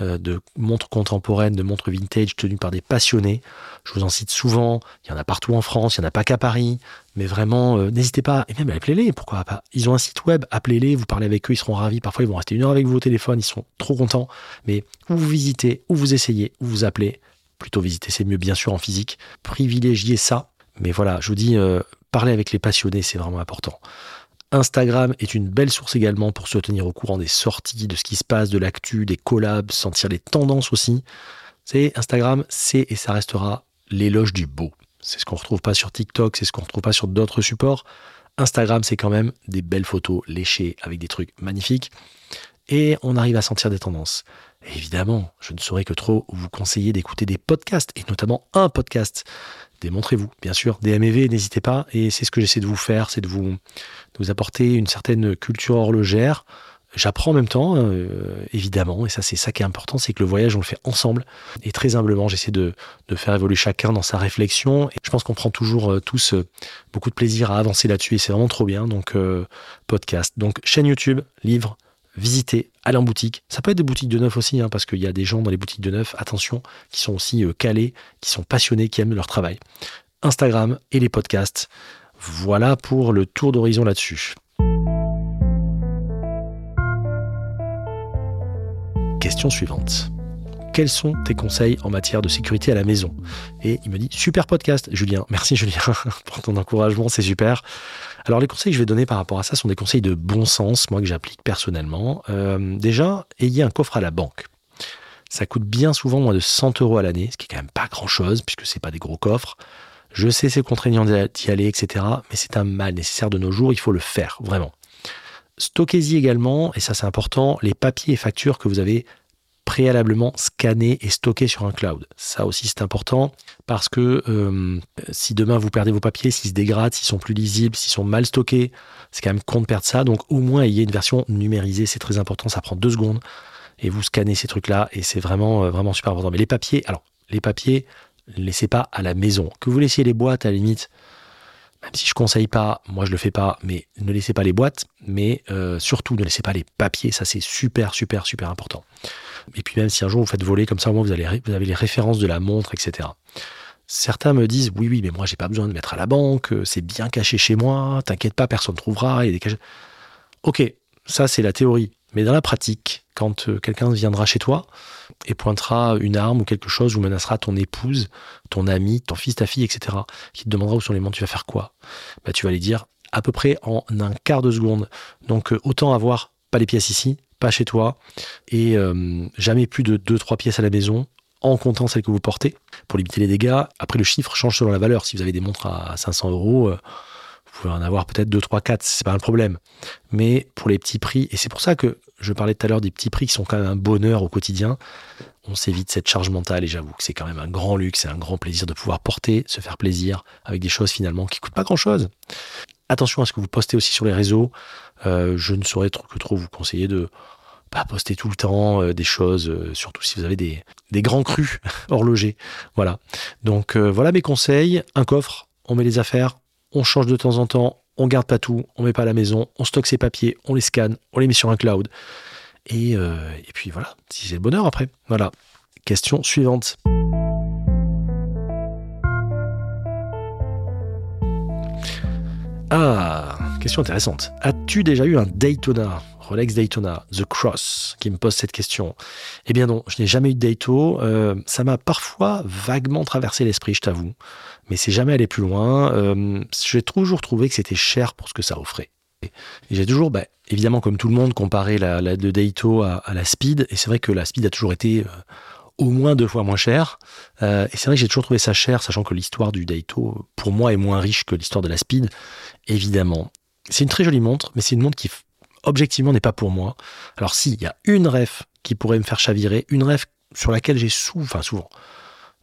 euh, de montres contemporaines, de montres vintage tenues par des passionnés. Je vous en cite souvent, il y en a partout en France, il n'y en a pas qu'à Paris, mais vraiment, euh, n'hésitez pas, et même appelez-les, pourquoi pas. Ils ont un site web, appelez-les, vous parlez avec eux, ils seront ravis. Parfois, ils vont rester une heure avec vous au téléphone, ils sont trop contents. Mais ou vous visitez, ou vous essayez, ou vous appelez. Plutôt visiter, c'est mieux, bien sûr, en physique. Privilégiez ça. Mais voilà, je vous dis, euh, parler avec les passionnés, c'est vraiment important. Instagram est une belle source également pour se tenir au courant des sorties, de ce qui se passe, de l'actu, des collabs, sentir les tendances aussi. C'est Instagram, c'est et ça restera l'éloge du beau. C'est ce qu'on retrouve pas sur TikTok, c'est ce qu'on retrouve pas sur d'autres supports. Instagram, c'est quand même des belles photos léchées avec des trucs magnifiques. Et on arrive à sentir des tendances. évidemment, je ne saurais que trop vous conseiller d'écouter des podcasts, et notamment un podcast. Démontrez-vous, bien sûr, des MEV, n'hésitez pas. Et c'est ce que j'essaie de vous faire, c'est de vous, vous apporter une certaine culture horlogère, J'apprends en même temps, euh, évidemment, et ça c'est ça qui est important, c'est que le voyage on le fait ensemble. Et très humblement, j'essaie de, de, faire évoluer chacun dans sa réflexion. Et je pense qu'on prend toujours euh, tous euh, beaucoup de plaisir à avancer là-dessus, et c'est vraiment trop bien. Donc podcast, donc chaîne YouTube, livre, visitez, allez en boutique. Ça peut être des boutiques de neuf aussi, hein, parce qu'il y a des gens dans les boutiques de neuf, attention, qui sont aussi calés, qui sont passionnés, qui aiment leur travail. Instagram et les podcasts. Voilà pour le tour d'horizon là-dessus. question suivante. Quels sont tes conseils en matière de sécurité à la maison? Et il me dit super podcast, Julien. Merci Julien *laughs* pour ton encouragement, c'est super. Alors les conseils que je vais donner par rapport à ça sont des conseils de bon sens, moi que j'applique personnellement. Euh, déjà, ayez un coffre à la banque. Ça coûte bien souvent moins de 100 euros à l'année, ce qui est quand même pas grand chose puisque c'est pas des gros coffres. Je sais c'est contraignant d'y aller, etc. Mais c'est un mal nécessaire de nos jours, il faut le faire, vraiment. Stockez-y également, et ça c'est important, les papiers et factures que vous avez préalablement scannés et stockés sur un cloud. Ça aussi c'est important parce que euh, si demain vous perdez vos papiers, s'ils se dégradent, s'ils sont plus lisibles, s'ils sont mal stockés, c'est quand même con de perdre ça. Donc au moins ayez une version numérisée, c'est très important, ça prend deux secondes et vous scannez ces trucs-là et c'est vraiment euh, vraiment super important. Mais les papiers, alors les papiers, ne laissez pas à la maison. Que vous laissiez les boîtes à la limite, même si je conseille pas, moi je le fais pas, mais ne laissez pas les boîtes, mais euh, surtout ne laissez pas les papiers, ça c'est super super super important. Et puis même si un jour vous faites voler comme ça, au moins vous, allez, vous avez les références de la montre, etc. Certains me disent oui oui mais moi j'ai pas besoin de mettre à la banque, euh, c'est bien caché chez moi, t'inquiète pas, personne ne trouvera. Et des Ok, ça c'est la théorie. Mais dans la pratique, quand euh, quelqu'un viendra chez toi et pointera une arme ou quelque chose ou menacera ton épouse, ton ami, ton fils, ta fille, etc., qui te demandera où sont les montres, tu vas faire quoi? Bah, Tu vas les dire à peu près en un quart de seconde. Donc euh, autant avoir les pièces ici, pas chez toi, et euh, jamais plus de 2-3 pièces à la maison, en comptant celles que vous portez, pour limiter les dégâts. Après, le chiffre change selon la valeur. Si vous avez des montres à 500 euros, vous pouvez en avoir peut-être 2, 3, 4, c'est pas un problème. Mais pour les petits prix, et c'est pour ça que je parlais tout à l'heure des petits prix qui sont quand même un bonheur au quotidien, on s'évite cette charge mentale et j'avoue que c'est quand même un grand luxe et un grand plaisir de pouvoir porter, se faire plaisir avec des choses finalement qui coûtent pas grand chose. Attention à ce que vous postez aussi sur les réseaux. Euh, je ne saurais trop, que trop vous conseiller de pas poster tout le temps euh, des choses, euh, surtout si vous avez des, grands crus *laughs* horlogers. Voilà. Donc voilà mes conseils. Un coffre, on met les affaires, on change de temps en temps, on garde pas tout, on met pas à la maison, on stocke ses papiers, on les scanne, on les met sur un cloud. Et puis voilà, si c'est le bonheur après. Voilà. Question suivante. Ah, question intéressante. As-tu déjà eu un Daytona Rolex Daytona, The Cross, qui me pose cette question? Eh bien non, je n'ai jamais eu de Dayto. Euh, ça m'a parfois vaguement traversé l'esprit, je t'avoue, mais c'est jamais allé plus loin. Euh, j'ai toujours trouvé que c'était cher pour ce que ça offrait. J'ai toujours, bah, évidemment, comme tout le monde, comparé la, la de à, la Speed, et c'est vrai que la Speed a toujours été euh, au moins deux fois moins cher. et c'est vrai que j'ai toujours trouvé ça cher, sachant que l'histoire du Dayto, pour moi, est moins riche que l'histoire de la Speed, évidemment. C'est une très jolie montre, mais c'est une montre qui objectivement n'est pas pour moi. Alors si, il y a une ref qui pourrait me faire chavirer, une ref sur laquelle j'ai souvent, enfin souvent,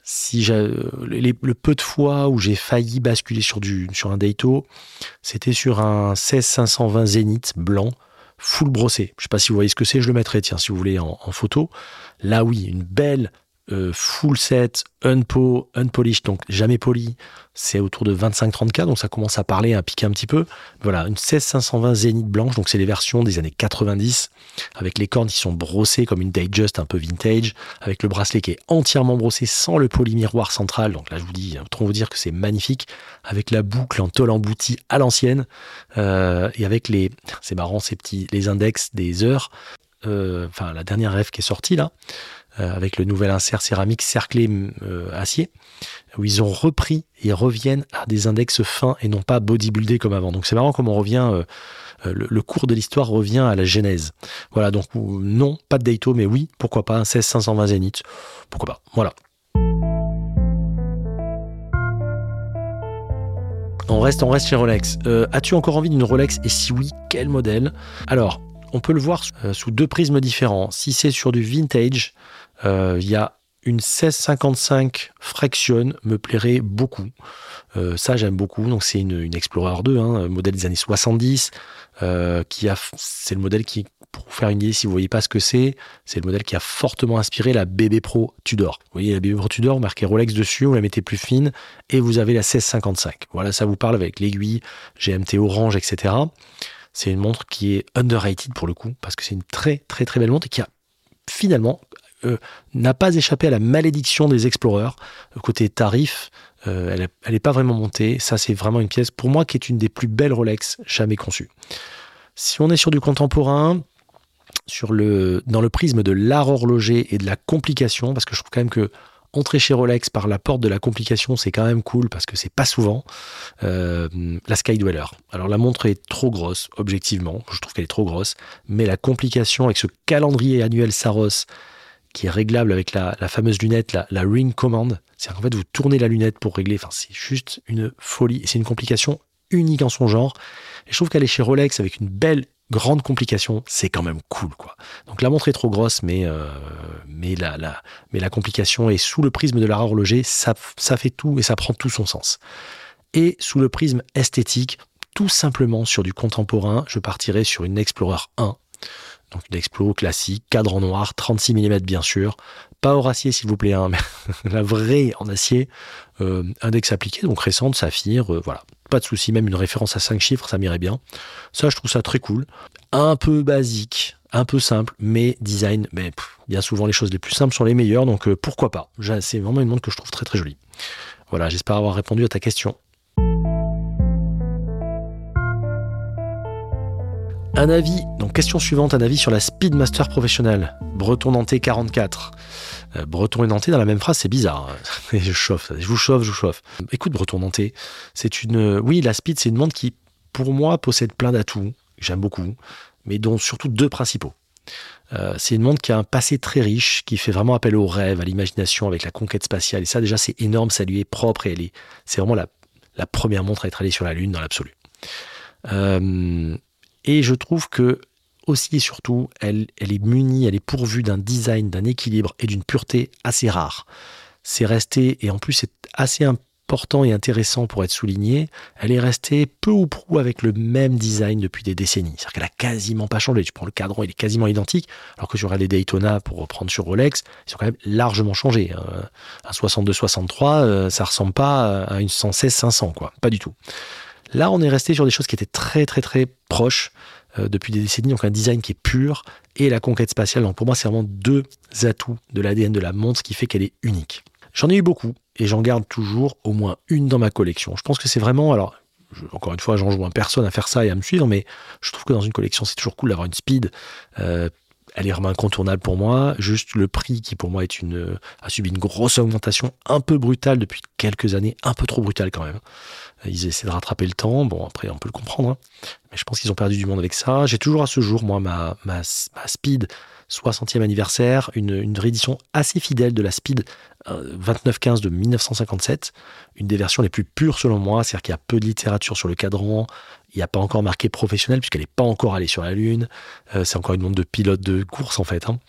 si j'ai le peu de fois où j'ai failli basculer sur, du, sur un Daito, c'était sur un 16520 Zenith blanc, full brossé. Je sais pas si vous voyez ce que c'est, je le mettrai, tiens, si vous voulez, en photo. Là, oui, une belle euh, full set, unpo, unpolished, donc jamais poli, c'est autour de 25-30K, donc ça commence à parler, à piquer un petit peu. Voilà, une 16520 Zenith blanche, donc c'est les versions des années 90, avec les cornes qui sont brossées comme une Datejust un peu vintage, avec le bracelet qui est entièrement brossé sans le polymiroir central, donc là je vous dis, autant vous dire que c'est magnifique, avec la boucle en tôle emboutie à l'ancienne, euh, et avec les, c'est marrant, ces petits, les index des heures, euh, enfin la dernière rêve qui est sortie là, avec le nouvel insert céramique cerclé euh, acier, où ils ont repris et reviennent à des index fins et non pas bodybuildés comme avant. Donc c'est marrant comme on revient le, cours de l'histoire revient à la genèse. Voilà, donc non, pas de Daito, mais oui, pourquoi pas, un 16 520 Zenith, pourquoi pas. Voilà. On reste, on reste chez Rolex. Euh, as-tu encore envie d'une Rolex? Et si oui, quel modèle? Alors, on peut le voir euh, sous deux prismes différents. Si c'est sur du vintage, euh, il y a une 1655 Fraction me plairait beaucoup. ça, j'aime beaucoup. Donc, c'est une, Explorer 2, hein, modèle des années 70, qui a, c'est le modèle qui pour vous faire une idée, si vous voyez pas ce que c'est, c'est le modèle qui a fortement inspiré la BB Pro Tudor. Vous voyez la BB Pro Tudor, vous marquez Rolex dessus, vous la mettez plus fine et vous avez la 1655. Voilà, ça vous parle avec l'aiguille GMT orange, etc. C'est une montre qui est underrated pour le coup, parce que c'est une très très très belle montre et qui a finalement euh, n'a pas échappé à la malédiction des Explorers. Côté tarif, euh, elle n'est pas vraiment montée. Ça, c'est vraiment une pièce, pour moi, qui est une des plus belles Rolex jamais conçues. Si on est sur du contemporain, sur le, dans le prisme de l'art horloger et de la complication, parce que je trouve quand même que entrer chez Rolex par la porte de la complication, c'est quand même cool parce que c'est pas souvent. Euh, la Sky Dweller. Alors la montre est trop grosse, objectivement, je trouve qu'elle est trop grosse, mais la complication avec ce calendrier annuel Saros qui est réglable avec la, fameuse lunette, la, Ring Command, c'est qu'en fait vous tournez la lunette pour régler, enfin c'est juste une folie, c'est une complication unique en son genre. Et je trouve qu'elle est chez Rolex avec une belle grande complication, c'est quand même cool, quoi. Donc la montre est trop grosse, mais, euh, mais, la, la, mais la complication est sous le prisme de l'art horloger, ça, ça fait tout et ça prend tout son sens. Et sous le prisme esthétique, tout simplement sur du contemporain, je partirai sur une Explorer 1. Donc une classique, cadre en noir, 36 mm bien sûr, pas au acier s'il vous plaît, hein, *laughs* mais la vraie en acier, euh, index appliqué, donc récente, saphir, euh, voilà, pas de souci, même une référence à 5 chiffres, ça m'irait bien. Ça, je trouve ça très cool. Un peu basique, un peu simple, mais design, mais bien souvent les choses les plus simples sont les meilleures, donc euh, pourquoi pas. C'est vraiment une montre que je trouve très très jolie. Voilà, j'espère avoir répondu à ta question. Un avis, donc question suivante, un avis sur la Speedmaster professionnelle, Breton Nantais 44. Euh, breton et Nantais dans la même phrase, c'est bizarre. Hein. *laughs* je chauffe, je vous chauffe, je vous chauffe. Écoute, Breton Nantais, c'est une. Oui, la Speed, c'est une montre qui, pour moi, possède plein d'atouts, j'aime beaucoup, mais dont surtout deux principaux. Euh, c'est une montre qui a un passé très riche, qui fait vraiment appel au rêve, à l'imagination avec la conquête spatiale. Et ça, déjà, c'est énorme, ça lui est propre et elle est, c'est vraiment la, la première montre à être allée sur la Lune dans l'absolu. Euh, et je trouve que aussi et surtout, elle, est munie, elle est pourvue d'un design, d'un équilibre et d'une pureté assez rare. C'est resté, et en plus c'est assez important et intéressant pour être souligné, elle est restée peu ou prou avec le même design depuis des décennies. C'est-à-dire qu'elle a quasiment pas changé. Tu prends le cadran, il est quasiment identique, alors que sur les Daytona, pour reprendre sur Rolex, ils ont quand même largement changé. Hein. Un 62-63, euh, ça ressemble pas à une 116-500, quoi. Pas du tout. Là, on est resté sur des choses qui étaient très très très proches euh, depuis des décennies, donc un design qui est pur et la conquête spatiale. Donc pour moi, c'est vraiment deux atouts de l'ADN de la montre, ce qui fait qu'elle est unique. J'en ai eu beaucoup et j'en garde toujours au moins une dans ma collection. Je pense que c'est vraiment, alors encore une fois, j'en joue un personne à faire ça et à me suivre, mais je trouve que dans une collection, c'est toujours cool d'avoir une speed. Euh, elle est vraiment incontournable pour moi. Juste le prix qui pour moi est une a subi une grosse augmentation un peu brutale depuis quelques années, un peu trop brutale quand même. Ils essaient de rattraper le temps. Bon, après, on peut le comprendre. Hein. Mais je pense qu'ils ont perdu du monde avec ça. J'ai toujours à ce jour, moi, ma, ma, Speed 60e anniversaire, une, une, réédition assez fidèle de la Speed 2915 euh, de 1957. Une des versions les plus pures, selon moi. C'est-à-dire qu'il y a peu de littérature sur le cadran. Il n'y a pas encore marqué professionnel, puisqu'elle n'est pas encore allée sur la Lune. Euh, c'est encore une montre de pilote de course, en fait. Hein.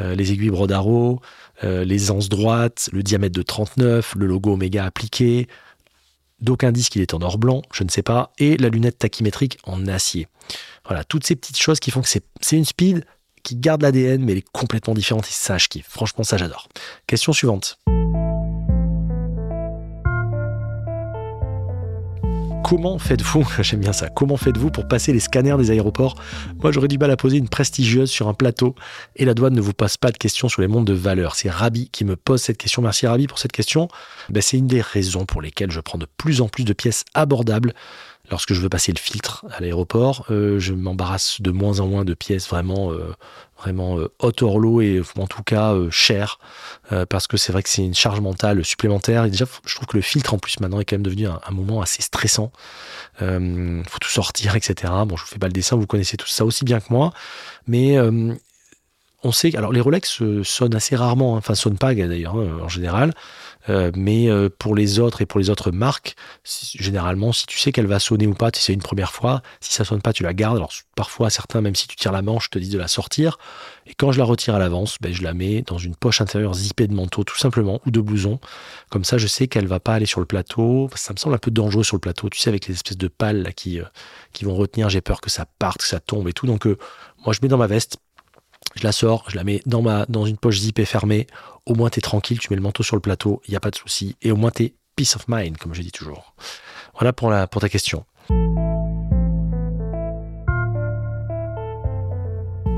Euh, les aiguilles Brodaro, les anses droites, le diamètre de 39, le logo Omega appliqué D'aucuns disent qu'il est en or blanc, je ne sais pas, et la lunette tachymétrique en acier. Voilà, toutes ces petites choses qui font que c'est une speed qui garde l'ADN, mais elle est complètement différente et ça, je kiffe. Franchement, ça, j'adore. Question suivante. Comment faites-vous, *laughs* j'aime bien ça, comment faites-vous pour passer les scanners des aéroports? Moi j'aurais du mal à poser une prestigieuse sur un plateau et la douane ne vous pose pas de questions sur les mondes de valeur. C'est Rabi qui me pose cette question. Merci Rabi pour cette question. Ben, c'est une des raisons pour lesquelles je prends de plus en plus de pièces abordables. lorsque je veux passer le filtre à l'aéroport, euh, je m'embarrasse de moins en moins de pièces vraiment, euh, vraiment euh, haute horloge et en tout cas chères, parce que c'est vrai que c'est une charge mentale supplémentaire. Et déjà, je trouve que le filtre en plus maintenant est quand même devenu un, moment assez stressant. Il faut tout sortir, etc. Bon, je vous fais pas le dessin, vous connaissez tout ça aussi bien que moi, mais on sait, alors les Rolex sonnent assez rarement, hein, enfin sonnent pas d'ailleurs hein, en général. Euh, mais euh, pour les autres et pour les autres marques, généralement, si tu sais qu'elle va sonner ou pas, tu sais une première fois. Si ça sonne pas, tu la gardes. Alors parfois, certains, même si tu tires la manche, te disent de la sortir. Et quand je la retire à l'avance, ben, je la mets dans une poche intérieure zippée de manteau, tout simplement, ou de blouson. Comme ça, je sais qu'elle va pas aller sur le plateau. Ça me semble un peu dangereux sur le plateau, tu sais, avec les espèces de pales là, qui, euh, qui vont retenir. J'ai peur que ça parte, que ça tombe et tout. Donc, moi, je mets dans ma veste je la sors, je la mets dans, ma, dans une poche zippée fermée. Au moins, tu es tranquille, tu mets le manteau sur le plateau, il n'y a pas de souci. Et au moins, tu es peace of mind, comme je dis toujours. Voilà pour, la, pour ta question.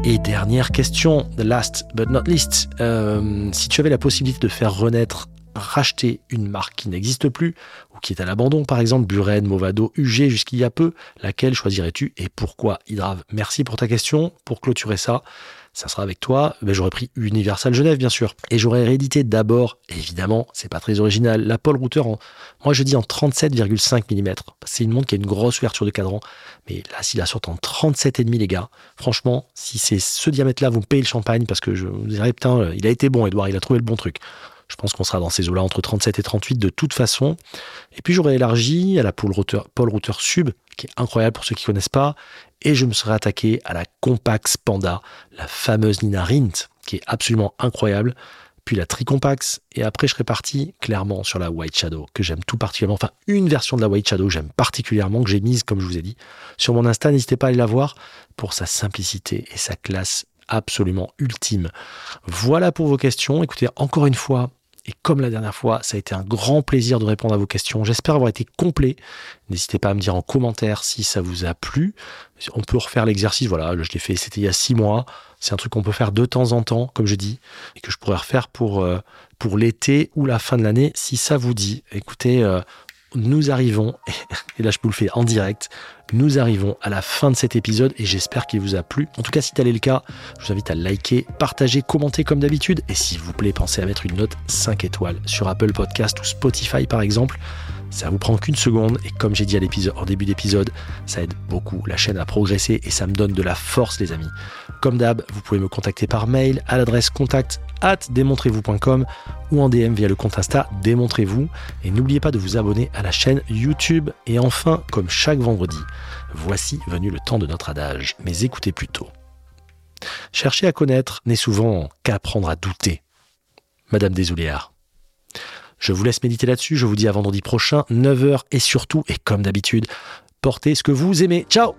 Et dernière question, the last but not least. Euh, si tu avais la possibilité de faire renaître, racheter une marque qui n'existe plus ou qui est à l'abandon, par exemple Buren, Movado, UG jusqu'il y a peu, laquelle choisirais-tu et pourquoi? Hydrave Merci pour ta question. Pour clôturer ça, ça sera avec toi. Ben, j'aurais pris Universal Genève, bien sûr. Et j'aurais réédité d'abord, évidemment, c'est pas très original, la Paul Router en, moi je dis en 37,5 mm. C'est une montre qui a une grosse ouverture de cadran. Mais là, s'il la sort en 37,5, les gars, franchement, si c'est ce diamètre-là, vous me payez le champagne parce que je vous dirais, putain, il a été bon, Edouard, il a trouvé le bon truc. Je pense qu'on sera dans ces eaux-là entre 37 et 38 de toute façon. Et puis j'aurais élargi à la Paul Router, Paul Router Sub, qui est incroyable pour ceux qui ne connaissent pas, et je me serais attaqué à la Compax Panda, la fameuse Nina Rint, qui est absolument incroyable, puis la Tricompax, et après je serais parti clairement sur la White Shadow, que j'aime tout particulièrement, enfin une version de la White Shadow que j'aime particulièrement, que j'ai mise, comme je vous ai dit, sur mon Insta, n'hésitez pas à aller la voir, pour sa simplicité et sa classe absolument ultime. Voilà pour vos questions, écoutez, encore une fois, et comme la dernière fois, ça a été un grand plaisir de répondre à vos questions. J'espère avoir été complet. N'hésitez pas à me dire en commentaire si ça vous a plu. On peut refaire l'exercice. Voilà, je l'ai fait, c'était il y a six mois. C'est un truc qu'on peut faire de temps en temps, comme je dis, et que je pourrais refaire pour, euh, l'été ou la fin de l'année, si ça vous dit. Écoutez, euh, nous arrivons, *laughs* et là je vous le fais en direct, nous arrivons à la fin de cet épisode et j'espère qu'il vous a plu. En tout cas, si tel est le cas, je vous invite à liker, partager, commenter comme d'habitude et s'il vous plaît, pensez à mettre une note 5 étoiles sur Apple Podcast ou Spotify par exemple. Ça vous prend qu'une seconde et comme j'ai dit en début d'épisode, ça aide beaucoup la chaîne à progresser et ça me donne de la force les amis. Comme d'hab, vous pouvez me contacter par mail à l'adresse contact at démontrez-vous.com ou en DM via le compte Insta Démontrez-vous. Et n'oubliez pas de vous abonner à la chaîne YouTube. Et enfin, comme chaque vendredi, voici venu le temps de notre adage, mais écoutez plutôt. Chercher à connaître n'est souvent qu'apprendre à douter. Madame Desoulières. Je vous laisse méditer là-dessus. Je vous dis à vendredi prochain, 9h et surtout, et comme d'habitude, portez ce que vous aimez. Ciao